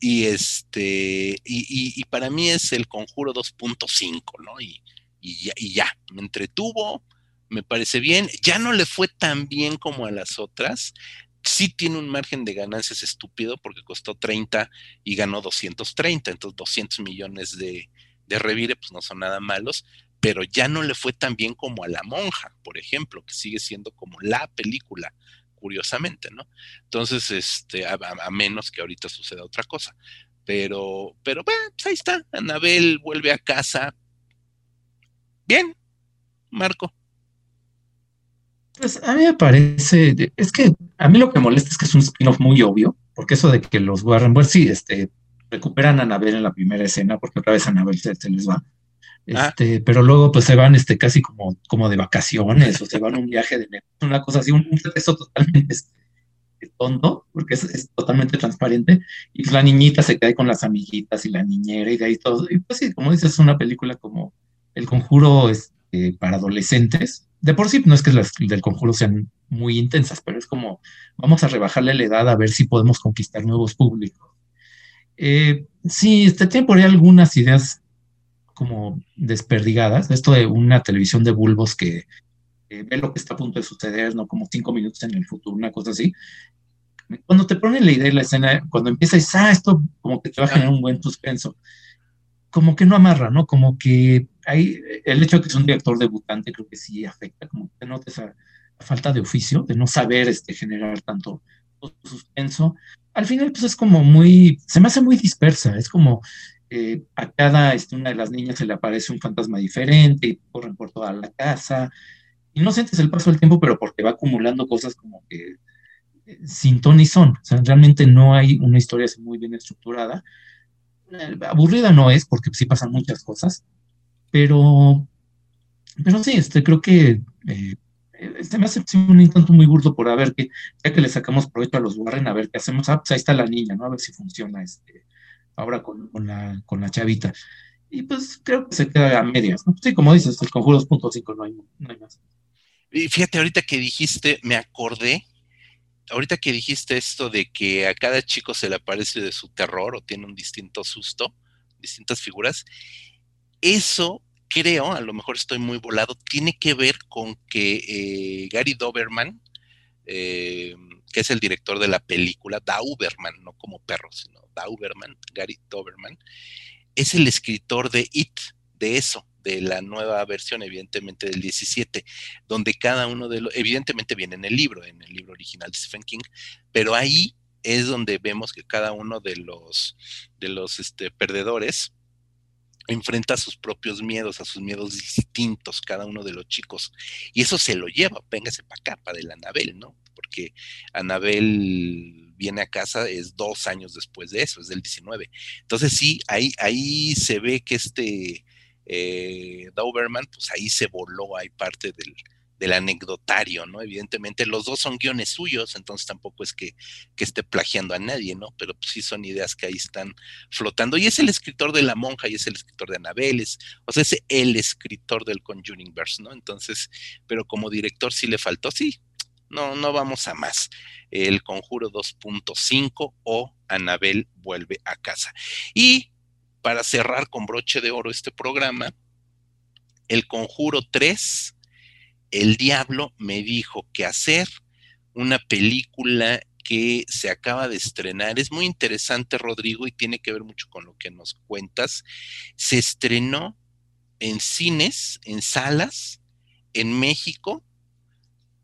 y este, y, para mí es el conjuro 2.5, ¿no? Y, ya, y ya, me entretuvo, me parece bien, ya no le fue tan bien como a las otras, sí tiene un margen de ganancias estúpido porque costó 30 y ganó 230, entonces 200 millones de, de revire pues no son nada malos, pero ya no le fue tan bien como a La Monja, por ejemplo, que sigue siendo como la película, curiosamente, ¿no? Entonces, este, a, menos que ahorita suceda otra cosa. Pero, pero, bueno, pues ahí está, Anabel vuelve a casa. Bien, Marco. Pues a mí me parece, es que a mí lo que molesta es que es un spin-off muy obvio, porque eso de que los Warren, bueno, sí, este, recuperan a Anabel en la primera escena, porque otra vez Anabel se, se les va. Ah. Este, pero luego pues se van este, casi como, como de vacaciones o se van a un viaje de una cosa así, un, un totalmente este, tonto, porque es, totalmente transparente, y la niñita se cae con las amiguitas y la niñera y de ahí todo. Y pues sí, como dices, es una película como El Conjuro este, para adolescentes, de por sí no es que las del conjuro sean muy intensas, pero es como vamos a rebajarle la edad a ver si podemos conquistar nuevos públicos. Eh, sí, este, tiene por ahí algunas ideas como desperdigadas, esto de una televisión de bulbos que eh, ve lo que está a punto de suceder, ¿no? Como cinco minutos en el futuro, una cosa así. Cuando te ponen la idea y la escena, cuando empiezas, ah, esto como que te va a generar un buen suspenso, como que no amarra, ¿no? Como que hay, el hecho de que es un director debutante creo que sí afecta, como que notas esa falta de oficio, de no saber este, generar tanto suspenso. Al final, pues es como muy, se me hace muy dispersa, es como eh, a cada este, una de las niñas se le aparece un fantasma diferente y corren por toda la casa. Y no sientes el paso del tiempo, pero porque va acumulando cosas como que eh, sin ton y son. O sea, realmente no hay una historia muy bien estructurada. Aburrida no es, porque sí pasan muchas cosas, pero, pero sí, este, creo que este me hace un intento muy burdo por a ver que, ya que le sacamos provecho a los Warren, a ver qué hacemos. Ah, pues ahí está la niña, ¿no? A ver si funciona este, ahora con, la, con la chavita. Y pues creo que se queda a medias, ¿no? Sí, como dices, el conjuro 2.5 no hay, no hay más. Y fíjate, ahorita que dijiste, me acordé, ahorita que dijiste esto de que a cada chico se le aparece de su terror o tiene un distinto susto, distintas figuras, eso creo, a lo mejor estoy muy volado, tiene que ver con que eh, Gary Doberman, eh, que es el director de la película, Dauberman, no como perro, sino Dauberman, Gary Doberman, es el escritor de It, de eso, de la nueva versión, evidentemente del 17, donde cada uno de los, evidentemente viene en el libro, en el libro original de Stephen King, pero ahí es donde vemos que cada uno de los, de los este, perdedores enfrenta a sus propios miedos, a sus miedos distintos, cada uno de los chicos. Y eso se lo lleva, véngase para acá, para el Anabel, ¿no? Porque Anabel viene a casa es dos años después de eso, es del 19. Entonces sí, ahí, ahí se ve que este eh, pues ahí se voló, hay parte del, del anecdotario, ¿no? Evidentemente los dos son guiones suyos, entonces tampoco es que, esté plagiando a nadie, ¿no? Pero pues, sí son ideas que ahí están flotando. Y es el escritor de La Monja y es el escritor de Anabel, o sea, es el escritor del Conjuring Verse, ¿no? Entonces, pero como director sí le faltó, sí, no, no vamos a más. El Conjuro 2.5 o Anabel vuelve a casa. Y para cerrar con broche de oro este programa, el Conjuro 3 el diablo me dijo que hacer una película que se acaba de estrenar. Es muy interesante, Rodrigo, y tiene que ver mucho con lo que nos cuentas. Se estrenó en cines, en salas, en México,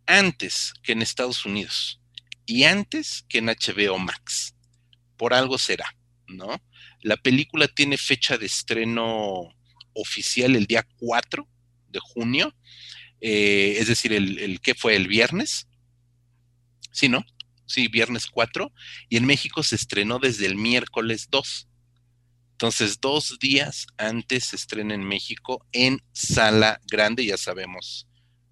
antes que en Estados Unidos y antes que en HBO Max. Por algo será, ¿no? La película tiene fecha de estreno oficial el día 4 de junio eh, es decir, el, que fue el viernes, ¿sí, no? Sí, viernes 4, y en México se estrenó desde el miércoles 2. Entonces, dos días antes se estrena en México en sala grande, ya sabemos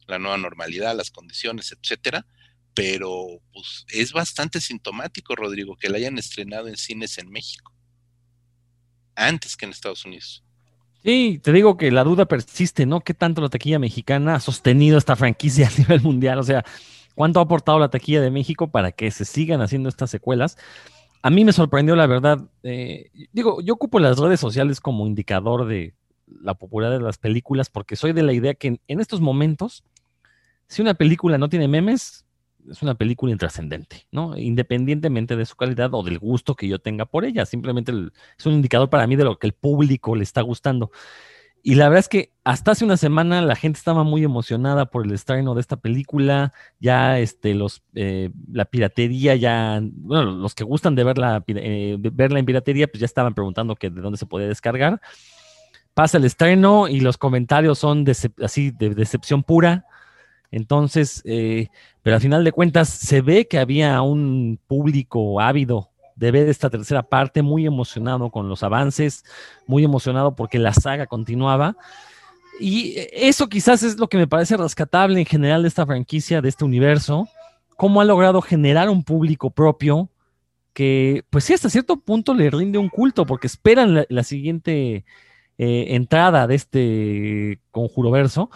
la nueva normalidad, las condiciones, etcétera, pero pues es bastante sintomático, Rodrigo, que la hayan estrenado en cines en México, antes que en Estados Unidos. Sí, te digo que la duda persiste, ¿no? ¿Qué tanto la taquilla mexicana ha sostenido esta franquicia a nivel mundial? O sea, ¿cuánto ha aportado la taquilla de México para que se sigan haciendo estas secuelas? A mí me sorprendió, la verdad. Eh, digo, yo ocupo las redes sociales como indicador de la popularidad de las películas porque soy de la idea que en estos momentos, si una película no tiene memes, es una película intrascendente, ¿no? Independientemente de su calidad o del gusto que yo tenga por ella, simplemente es un indicador para mí de lo que el público le está gustando. Y la verdad es que hasta hace una semana la gente estaba muy emocionada por el estreno de esta película. Ya este, los, eh, la piratería, ya, bueno, los que gustan de verla, eh, verla en piratería, pues ya estaban preguntando que de dónde se podía descargar. Pasa el estreno y los comentarios son así de decepción pura. Entonces, eh, pero al final de cuentas se ve que había un público ávido de ver esta tercera parte, muy emocionado con los avances, muy emocionado porque la saga continuaba. Y eso quizás es lo que me parece rescatable en general de esta franquicia, de este universo, cómo ha logrado generar un público propio que, pues sí, hasta cierto punto le rinde un culto, porque esperan la, siguiente eh, entrada de este conjuro verso.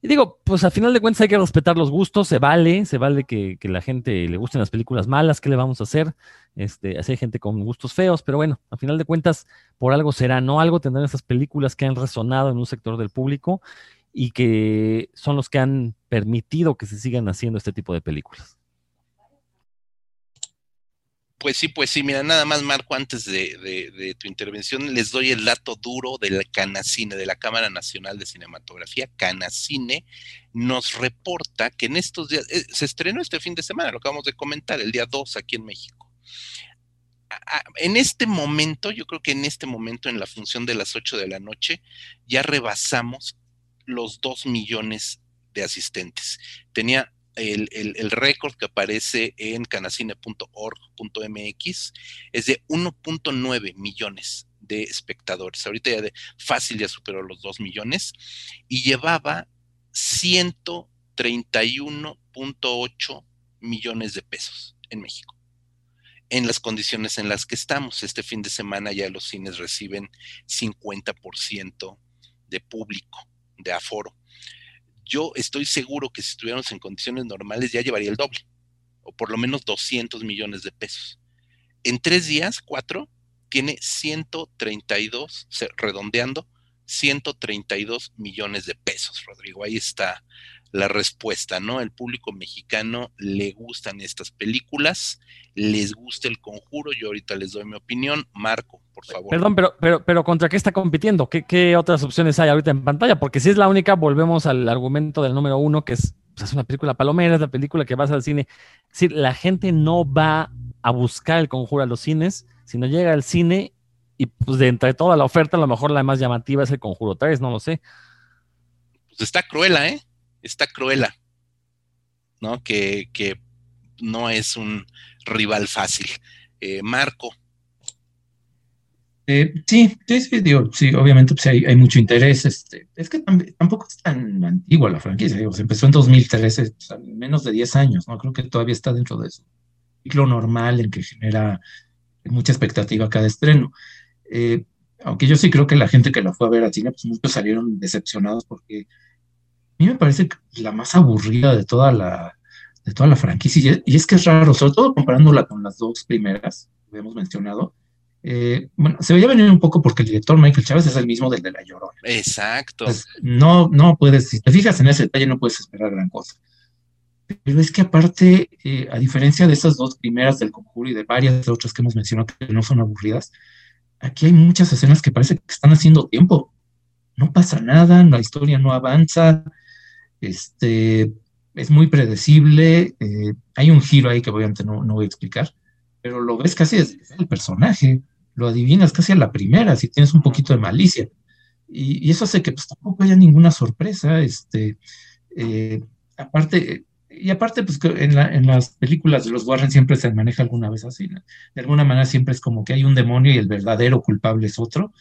Y digo, pues a final de cuentas hay que respetar los gustos, se vale, se vale que, que la gente le gusten las películas malas, ¿qué le vamos a hacer? Este, así hay gente con gustos feos, pero bueno, a final de cuentas, por algo será, ¿no? Algo tendrán esas películas que han resonado en un sector del público y que son los que han permitido que se sigan haciendo este tipo de películas. Pues sí, pues sí, mira, nada más Marco, antes de, tu intervención, les doy el dato duro de la Canacine, de la Cámara Nacional de Cinematografía. Canacine nos reporta que en estos días, eh, se estrenó este fin de semana, lo acabamos de comentar, el día 2 aquí en México. en este momento, yo creo que en este momento, en la función de las 8 de la noche, ya rebasamos los 2 millones de asistentes. Tenía el, récord que aparece en canacine.org.mx es de 1.9 millones de espectadores. Ahorita ya de fácil ya superó los 2 millones y llevaba 131.8 millones de pesos en México. En las condiciones en las que estamos, este fin de semana ya los cines reciben 50% de público, de aforo yo estoy seguro que si estuviéramos en condiciones normales ya llevaría el doble, o por lo menos 200 millones de pesos. En tres días, cuatro, tiene 132, redondeando, 132 millones de pesos, Rodrigo. Ahí está la respuesta, ¿no? El público mexicano le gustan estas películas, les gusta el conjuro, yo ahorita les doy mi opinión. Marco, por favor. Perdón, pero, pero, pero ¿contra qué está compitiendo? ¿Qué, otras opciones hay ahorita en pantalla? Porque si es la única, volvemos al argumento del número uno, que es, pues, es una película palomera, es la película que vas al cine. Es decir, la gente no va a buscar el conjuro a los cines, sino llega al cine y pues de entre toda la oferta, a lo mejor la más llamativa es el conjuro 3, no lo sé. Pues está cruela, ¿eh? Está Cruella, ¿no? Que, no es un rival fácil. Eh, Marco. Eh, sí, sí, sí, obviamente pues, hay, mucho interés. Este, es que tampoco es tan antigua la franquicia, se empezó en 2013, menos de 10 años, ¿no? Creo que todavía está dentro de eso ciclo normal en que genera mucha expectativa cada estreno. Eh, aunque yo sí creo que la gente que la fue a ver a cine, pues muchos salieron decepcionados porque mí me parece la más aburrida de toda la, de toda la franquicia. Y es que es raro, sobre todo comparándola con las dos primeras que hemos mencionado. Eh, bueno, se veía venir un poco porque el director Michael Chávez es el mismo del de La Llorona. Exacto. no, no puedes, si te fijas en ese detalle, no puedes esperar gran cosa. Pero es que aparte, eh, a diferencia de esas dos primeras del conjuro y de varias otras que hemos mencionado que no son aburridas, aquí hay muchas escenas que parece que están haciendo tiempo. No pasa nada, la historia no avanza, este, es muy predecible, eh, hay un giro ahí que obviamente no, no voy a explicar, pero lo ves casi desde el personaje, lo adivinas casi a la primera, si tienes un poquito de malicia. Y, eso hace que pues, tampoco haya ninguna sorpresa. Este, eh, aparte, y aparte, pues en, en, las películas de los Warren siempre se maneja alguna vez así. De alguna manera siempre es como que hay un demonio y el verdadero culpable es otro.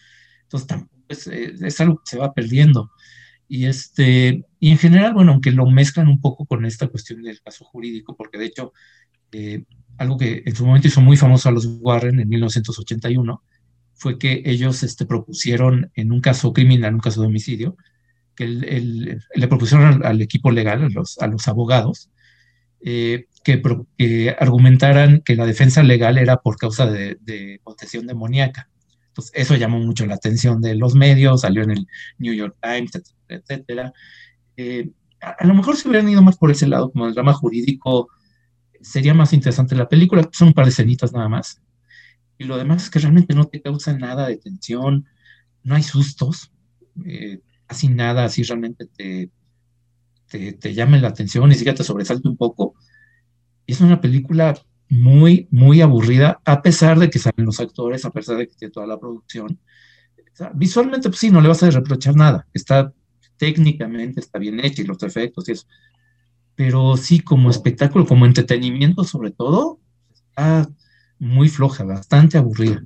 Entonces, es, es algo que se va perdiendo. Y, este, y en general, bueno, aunque lo mezclan un poco con esta cuestión del caso jurídico, porque de hecho, eh, algo que en su momento hizo muy famoso a los Warren en 1981 fue que ellos este, propusieron en un caso criminal, un caso de homicidio, que le propusieron al, equipo legal, a los, a los abogados, eh, que, que, argumentaran que la defensa legal era por causa de, de posesión demoníaca. Entonces, eso llamó mucho la atención de los medios, salió en el New York Times, etcétera, eh, a, lo mejor si hubieran ido más por ese lado, como el drama jurídico, sería más interesante la película. Son un par de escenitas nada más. Y lo demás es que realmente no te causa nada de tensión, no hay sustos, eh, casi nada así realmente te, te, te llame la atención, ni siquiera te sobresalte un poco. Y es una película muy, muy aburrida, a pesar de que salen los actores, a pesar de que tiene toda la producción. visualmente, pues sí, no le vas a reprochar nada. Está técnicamente, está bien hecho y los efectos y eso. Pero sí, como espectáculo, como entretenimiento, sobre todo, está muy floja, bastante aburrida.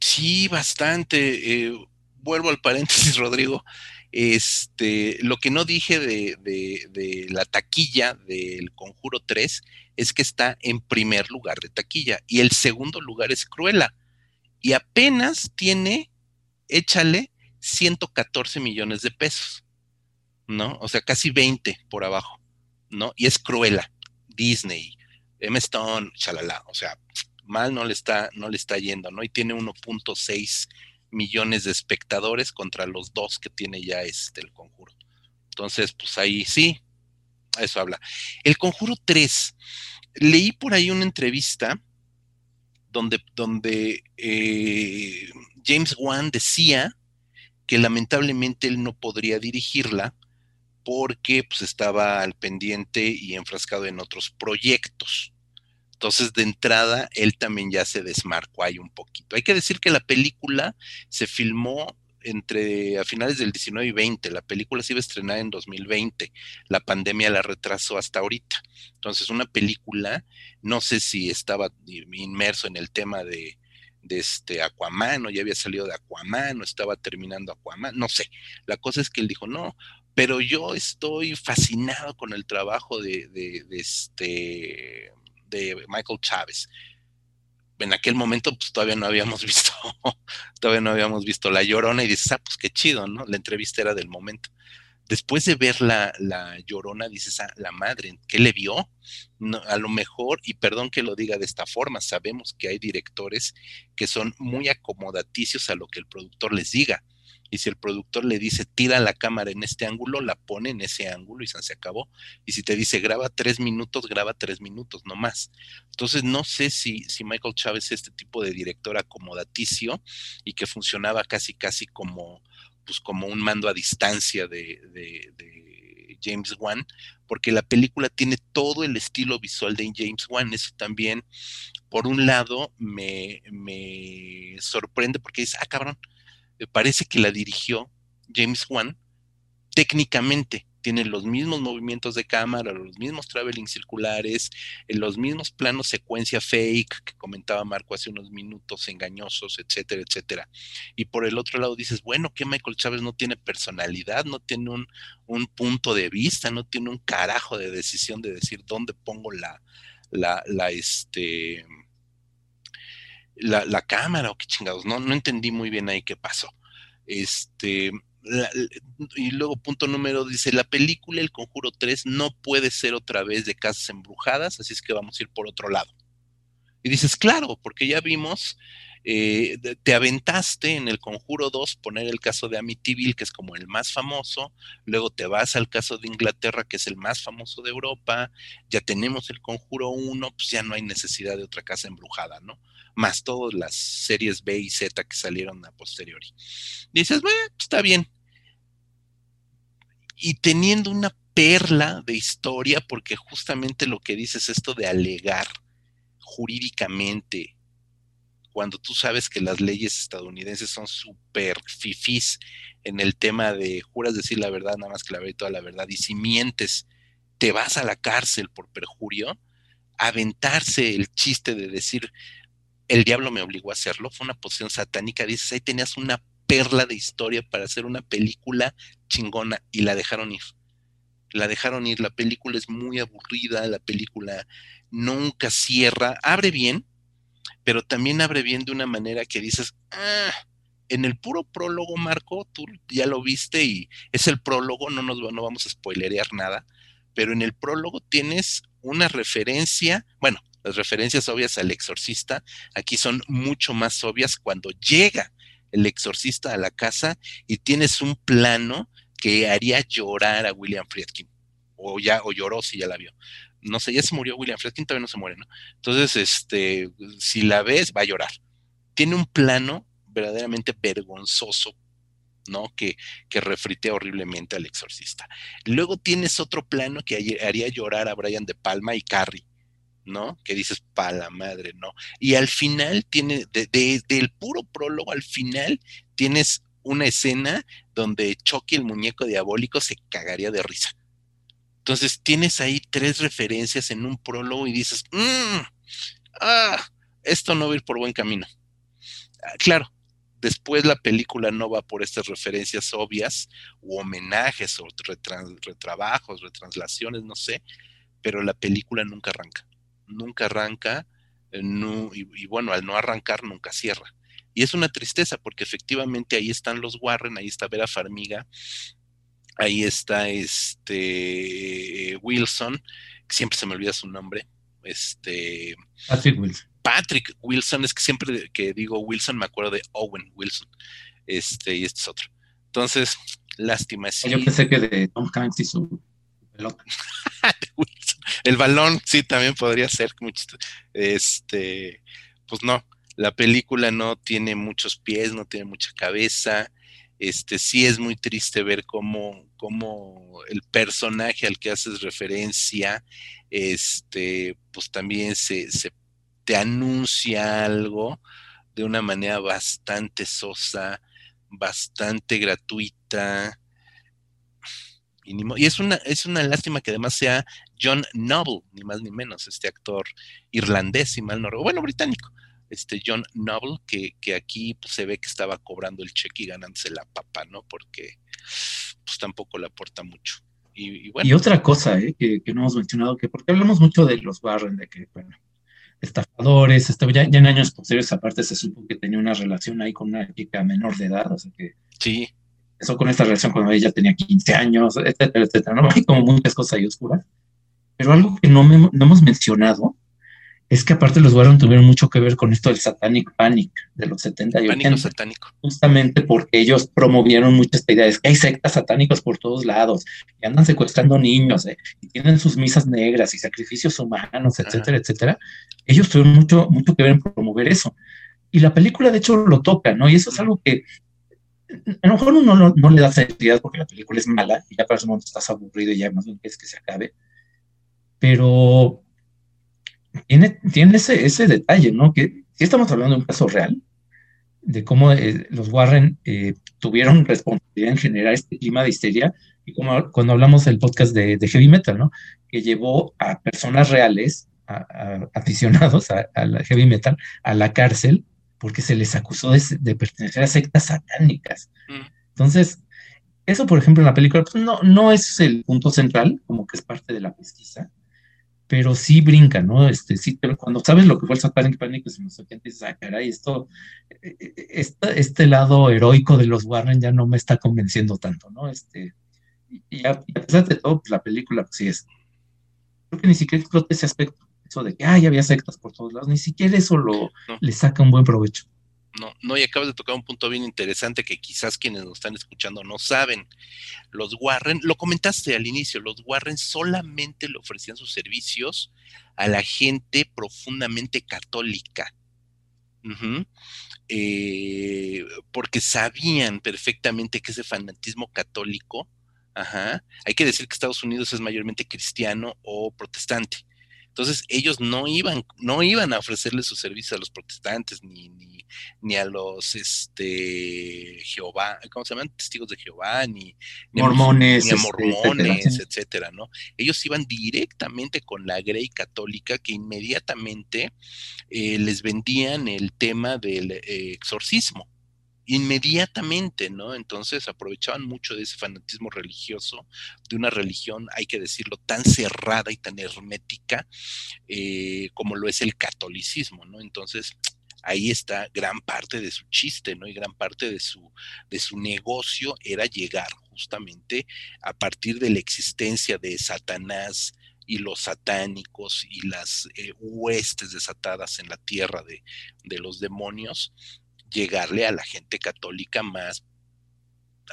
Sí, bastante. Eh, vuelvo al paréntesis, Rodrigo. Este, lo que no dije de, de, la taquilla del Conjuro 3 es que está en primer lugar de taquilla y el segundo lugar es Cruella. Y apenas tiene, échale, 114 millones de pesos, ¿no? O sea, casi 20 por abajo, ¿no? Y es Cruella, Disney, M. Stone, chalala, o sea, mal no le está, no le está yendo, ¿no? Y tiene 1.6 millones de espectadores contra los dos que tiene ya este el conjuro. Entonces, pues ahí sí, eso habla. El Conjuro 3, leí por ahí una entrevista donde, donde eh, James Wan decía que lamentablemente él no podría dirigirla porque pues, estaba al pendiente y enfrascado en otros proyectos. Entonces, de entrada, él también ya se desmarcó ahí un poquito. Hay que decir que la película se filmó entre a finales del 19 y 20. La película se iba a estrenar en 2020. La pandemia la retrasó hasta ahorita. Entonces, una película, no sé si estaba inmerso en el tema de, este Aquaman o ya había salido de Aquaman o estaba terminando Aquaman, no sé. La cosa es que él dijo, no, pero yo estoy fascinado con el trabajo de este de Michael Chávez en aquel momento pues todavía no habíamos visto, todavía no habíamos visto La Llorona y dices, ah, pues qué chido, ¿no? La entrevista era del momento. Después de ver la, la Llorona, dices, ah, la madre, ¿qué le vio? No, a lo mejor, y perdón que lo diga de esta forma, sabemos que hay directores que son muy acomodaticios a lo que el productor les diga y si el productor le dice tira la cámara en este ángulo, la pone en ese ángulo y se acabó. Y si te dice graba tres minutos, graba tres minutos, no más. Entonces no sé si, si Michael Chávez es este tipo de director acomodaticio y que funcionaba casi casi como, pues como un mando a distancia de, de James Wan, porque la película tiene todo el estilo visual de James Wan. Eso también, por un lado, me, me sorprende porque dice, ah, cabrón, parece que la dirigió James Wan técnicamente. Tiene los mismos movimientos de cámara, los mismos traveling circulares, eh, los mismos planos secuencia fake que comentaba Marco hace unos minutos, engañosos, etcétera, etcétera. Y por el otro lado dices, bueno, que Michael Chávez no tiene personalidad, no tiene un, un punto de vista, no tiene un carajo de decisión de decir dónde pongo la, la, la, este, la, cámara o qué chingados, no, no entendí muy bien ahí qué pasó. Este, y luego punto número dice, la película El Conjuro 3 no puede ser otra vez de casas embrujadas, así es que vamos a ir por otro lado. Y dices, claro, porque ya vimos, eh, te aventaste en el Conjuro 2 poner el caso de Amityville, que es como el más famoso, luego te vas al caso de Inglaterra, que es el más famoso de Europa, ya tenemos el Conjuro 1, pues ya no hay necesidad de otra casa embrujada, ¿no? Más todas las series B y Z que salieron a posteriori. Dices, bueno, está bien. Y teniendo una perla de historia, porque justamente lo que dices esto de alegar jurídicamente, cuando tú sabes que las leyes estadounidenses son súper fifís en el tema de juras decir la verdad, nada más que la verdad y toda la verdad, y si mientes, te vas a la cárcel por perjurio, aventarse el chiste de decir, el diablo me obligó a hacerlo, fue una posición satánica, dices, ahí tenías una perla de historia para hacer una película chingona y la dejaron ir. La dejaron ir, la película es muy aburrida, la película nunca cierra, abre bien, pero también abre bien de una manera que dices, ah, en el puro prólogo, Marco, tú ya lo viste y es el prólogo, no nos no vamos a spoilerear nada, pero en el prólogo tienes una referencia, bueno, las referencias obvias al exorcista aquí son mucho más obvias cuando llega el exorcista a la casa y tienes un plano que haría llorar a William Friedkin. O ya, o lloró si ya la vio. No sé, ya se murió William Friedkin, todavía no se muere, ¿no? Entonces, este, si la ves, va a llorar. Tiene un plano verdaderamente vergonzoso ¿no? Que, que refritea horriblemente al exorcista. Luego tienes otro plano que haría llorar a Brian De Palma y Carrie, ¿no? Que dices, pa la madre, ¿no? Y al final tiene, de, del puro prólogo al final, tienes una escena donde Chucky, el muñeco diabólico, se cagaría de risa. Entonces tienes ahí tres referencias en un prólogo y dices, mmm, ah, esto no va a ir por buen camino. Ah, claro, después la película no va por estas referencias obvias o homenajes o retrabajos, retranslaciones, no sé, pero la película nunca arranca nunca arranca eh, y, bueno, al no arrancar nunca cierra. Y es una tristeza porque efectivamente ahí están los Warren, ahí está Vera Farmiga, ahí está este Wilson, siempre se me olvida su nombre, este Patrick Wilson. Patrick Wilson, es que siempre que digo Wilson me acuerdo de Owen Wilson, este y este es otro. Entonces, Lástima, sí. Yo pensé que de Tom Hanks y su El balón, sí, también podría ser. Este, pues no, la película no tiene muchos pies, no tiene mucha cabeza. Este, sí es muy triste ver cómo, cómo el personaje al que haces referencia, este, pues también se te anuncia algo de una manera bastante sosa, bastante gratuita. Y, es, una, es una lástima que además sea John Noble, ni más ni menos, este actor irlandés, si mal no bueno, británico, este John Noble, que, aquí pues, se ve que estaba cobrando el cheque y ganándose la papa, ¿no? Porque pues tampoco le aporta mucho. Y, bueno. y otra cosa ¿eh? que, no hemos mencionado, que porque hablamos mucho de los Warren, de que, bueno, estafadores, este, ya, ya, en años posteriores aparte se supo que tenía una relación ahí con una chica menor de edad, o sea que... Sí. Eso con esta relación cuando ella tenía 15 años, etcétera, etcétera, ¿no? Hay como muchas cosas ahí oscuras. Pero algo que no, no hemos mencionado es que aparte los Warren tuvieron mucho que ver con esto del Satanic Panic de los 70 y 80. satánico. Justamente porque ellos promovieron muchas esta idea, que hay sectas satánicas por todos lados, y andan secuestrando niños, ¿eh? y tienen sus misas negras y sacrificios humanos, etcétera, etcétera. Ellos tuvieron mucho, mucho que ver en promover eso. Y la película, de hecho, lo toca, ¿no? Y eso es algo que a lo mejor uno no, le da seriedad porque la película es mala y ya para ese momento estás aburrido y ya más bien quieres que se acabe. Pero tiene, tiene ese, ese detalle, ¿no? Que si estamos hablando de un caso real, de cómo eh, los Warren eh, tuvieron responsabilidad en generar este clima de histeria, y como cuando hablamos del podcast de, heavy metal, ¿no? Que llevó a personas reales, a, aficionados a, la heavy metal, a la cárcel, porque se les acusó de, pertenecer a sectas satánicas. Mm. Entonces, eso, por ejemplo, en la película, pues, no, no es el punto central, como que es parte de la pesquisa, pero sí brinca, ¿no? Este, sí, pero cuando sabes lo que fue el Satanic Panic, pues no qué dices, ah, caray, esto, este, este lado heroico de los Warren ya no me está convenciendo tanto, ¿no? Este, y a, pesar de todo, pues la película, pues sí es, creo que ni siquiera explota ese aspecto, de que, ay, había sectas por todos lados, ni siquiera eso lo, le saca un buen provecho. No, no, y acabas de tocar un punto bien interesante que quizás quienes nos están escuchando no saben. Los Warren, lo comentaste al inicio, los Warren solamente le ofrecían sus servicios a la gente profundamente católica. Eh, porque sabían perfectamente que ese fanatismo católico, hay que decir que Estados Unidos es mayormente cristiano o protestante. Entonces ellos no iban, no iban a ofrecerle su servicio a los protestantes ni, ni, a los este Jehová, ¿cómo se llaman? Testigos de Jehová, ni, mormones, ni a este, mormones, etcétera. ¿no? Ellos iban directamente con la Grey católica que inmediatamente eh, les vendían el tema del eh, exorcismo inmediatamente, ¿no? Entonces aprovechaban mucho de ese fanatismo religioso, de una religión, hay que decirlo, tan cerrada y tan hermética eh, como lo es el catolicismo, ¿no? Entonces ahí está gran parte de su chiste, ¿no? Y gran parte de su, de su negocio era llegar justamente a partir de la existencia de Satanás, y los satánicos y las eh, huestes desatadas en la tierra de, de, los demonios, llegarle a la gente católica más,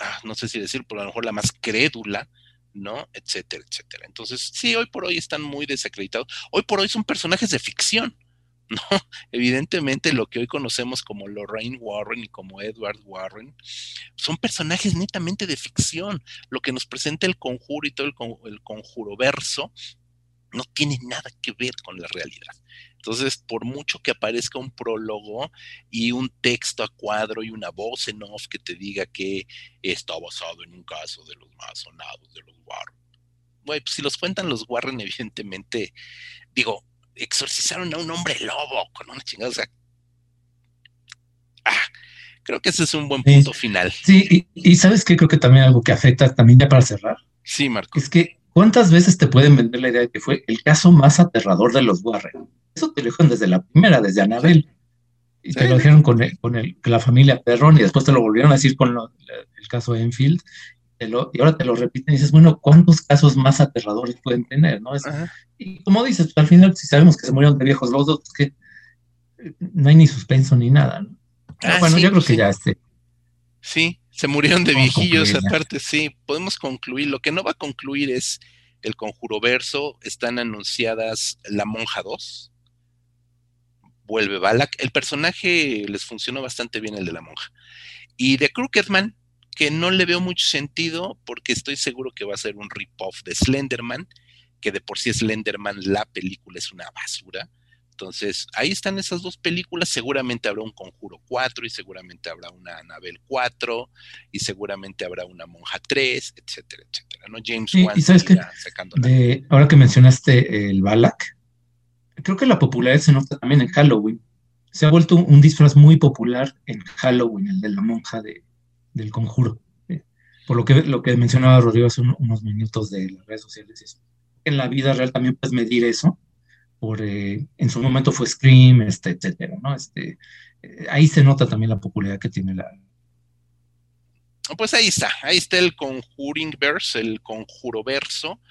ah, no sé si decir, por lo mejor la más crédula, ¿no? Etcétera, etcétera. Entonces, sí, hoy por hoy están muy desacreditados. Hoy por hoy son personajes de ficción, ¿no? Evidentemente lo que hoy conocemos como Lorraine Warren y como Edward Warren son personajes netamente de ficción. Lo que nos presenta el conjuro y todo el, el conjuro verso no tiene nada que ver con la realidad. Entonces, por mucho que aparezca un prólogo y un texto a cuadro y una voz en off que te diga que está basado en un caso de los más sonados de los Warren. Güey, pues si los cuentan los Warren, evidentemente, digo, exorcizaron a un hombre lobo con una chingada. O sea, ah, creo que ese es un buen punto final. Sí, y, sabes que creo que también algo que afecta, también ya para cerrar. Sí, Marco. Es que, ¿cuántas veces te pueden vender la idea de que fue el caso más aterrador de los Warren? Eso te lo dijeron desde la primera, desde Anabel. Y te lo dijeron con, el, con el, la familia Perrón y después te lo volvieron a decir con el caso Enfield. y ahora te lo repiten y dices, bueno, ¿cuántos casos más aterradores pueden tener? ¿no? y como dices, al final, si sabemos que se murieron de viejos los dos, pues que no hay ni suspenso ni nada. ¿no? Ah, bueno, yo creo que ya este. Sí, Se murieron de viejillos, aparte, sí, podemos concluir. Lo que no va a concluir es el conjuro verso. Están anunciadas La Monja 2. Vuelve Balak. El personaje les funcionó bastante bien, el de la monja. Y de Crookedman, que no le veo mucho sentido, porque estoy seguro que va a ser un rip-off de Slenderman, que de por sí Slenderman, la película es una basura entonces, ahí están esas dos películas. Seguramente habrá un Conjuro 4 y seguramente habrá una Anabel 4 y seguramente habrá una Monja 3, etcétera, etcétera. ¿no? James Wan y sabes que ahora que mencionaste el Balak, creo que la popularidad se nota también en Halloween. Se ha vuelto un disfraz muy popular en Halloween, el de la monja de, del conjuro. Por lo que, lo que mencionaba Rodrigo hace unos minutos de las redes sociales. En la vida real también puedes medir eso por, eh, en su momento fue Scream, este, etcétera, ¿no? Este, eh, ahí se nota también la popularidad que tiene la... Pues ahí está, ahí está el Conjuring Verse, el Conjuro Verso.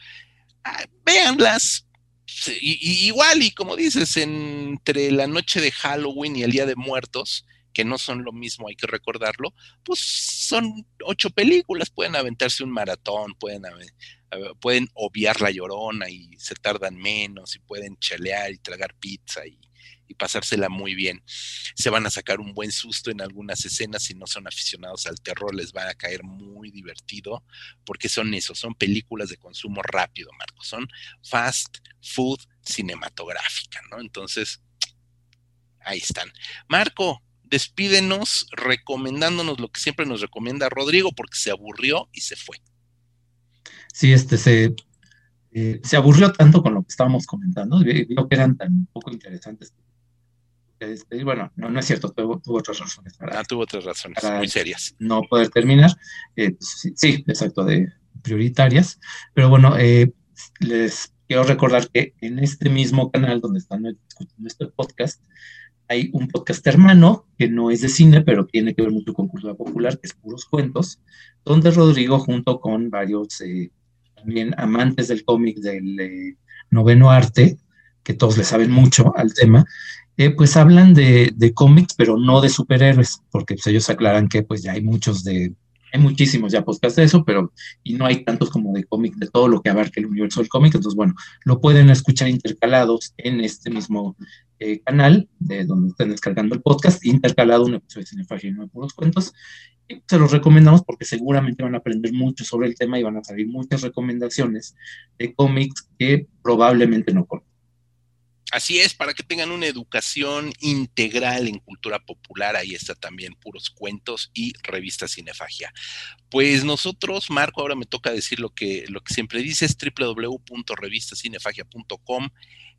Ah, véanlas, igual y como dices, entre la noche de Halloween y el Día de Muertos, que no son lo mismo, hay que recordarlo, pues son ocho películas, pueden aventarse un maratón, pueden pueden obviar la llorona y se tardan menos y pueden chalear y tragar pizza y, pasársela muy bien. Se van a sacar un buen susto en algunas escenas si no son aficionados al terror, les va a caer muy divertido porque son eso, son películas de consumo rápido, Marco, son fast food cinematográfica, ¿no? Entonces, ahí están. Marco, despídenos recomendándonos lo que siempre nos recomienda Rodrigo porque se aburrió y se fue sí, este, se, eh, se aburrió tanto con lo que estábamos comentando, vio que eran tan poco interesantes. Este, bueno, no, no es cierto, tuvo, otras razones. ah, tuvo otras razones muy serias. No poder terminar. Eh, pues, sí, exacto, de prioritarias. Pero bueno, eh, les quiero recordar que en este mismo canal donde están discutiendo este podcast, hay un podcast hermano que no es de cine, pero tiene que ver mucho con cultura popular, que es Puros Cuentos, donde Rodrigo, junto con varios eh, también amantes del cómic del eh, noveno arte, que todos le saben mucho al tema, eh, pues hablan de, cómics, pero no de superhéroes, porque pues, ellos aclaran que pues ya hay muchos de, hay muchísimos ya podcasts de eso, pero y no hay tantos como de cómic, de todo lo que abarca el universo del cómic, entonces bueno, lo pueden escuchar intercalados en este mismo eh, canal, de donde estén descargando el podcast, intercalado un episodio de Cinefagia y no de puros cuentos. Y se los recomendamos porque seguramente van a aprender mucho sobre el tema y van a salir muchas recomendaciones de cómics que probablemente no conozcan. Así es, para que tengan una educación integral en cultura popular, ahí está también puros cuentos y revista Cinefagia. Pues nosotros, Marco, ahora me toca decir lo que, lo que siempre dices, www.revistacinefagia.com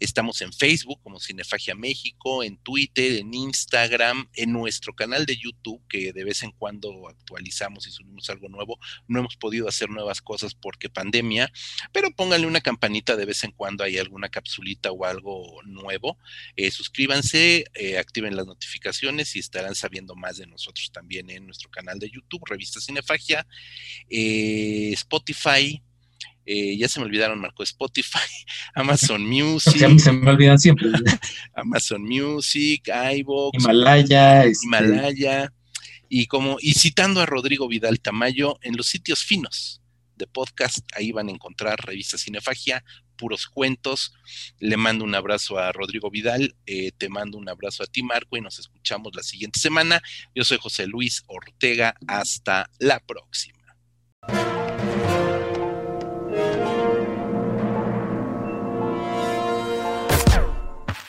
Estamos en Facebook como Cinefagia México, en Twitter, en Instagram, en nuestro canal de YouTube, que de vez en cuando actualizamos y subimos algo nuevo. No hemos podido hacer nuevas cosas porque pandemia, pero pónganle una campanita de vez en cuando hay alguna capsulita o algo nuevo. Eh, suscríbanse, eh, activen las notificaciones y estarán sabiendo más de nosotros también en nuestro canal de YouTube, Revista Cinefagia, eh, Spotify, eh, ya se me olvidaron, Marco, Spotify, Amazon Music. mí se me olvidan siempre. Amazon Music, iVoox. Himalaya. Este, Himalaya. Y como, y citando a Rodrigo Vidal Tamayo, en los sitios finos de podcast, ahí van a encontrar revista Cinefagia, puros cuentos. Le mando un abrazo a Rodrigo Vidal, eh, te mando un abrazo a ti, Marco, y nos escuchamos la siguiente semana. Yo soy José Luis Ortega. Hasta la próxima.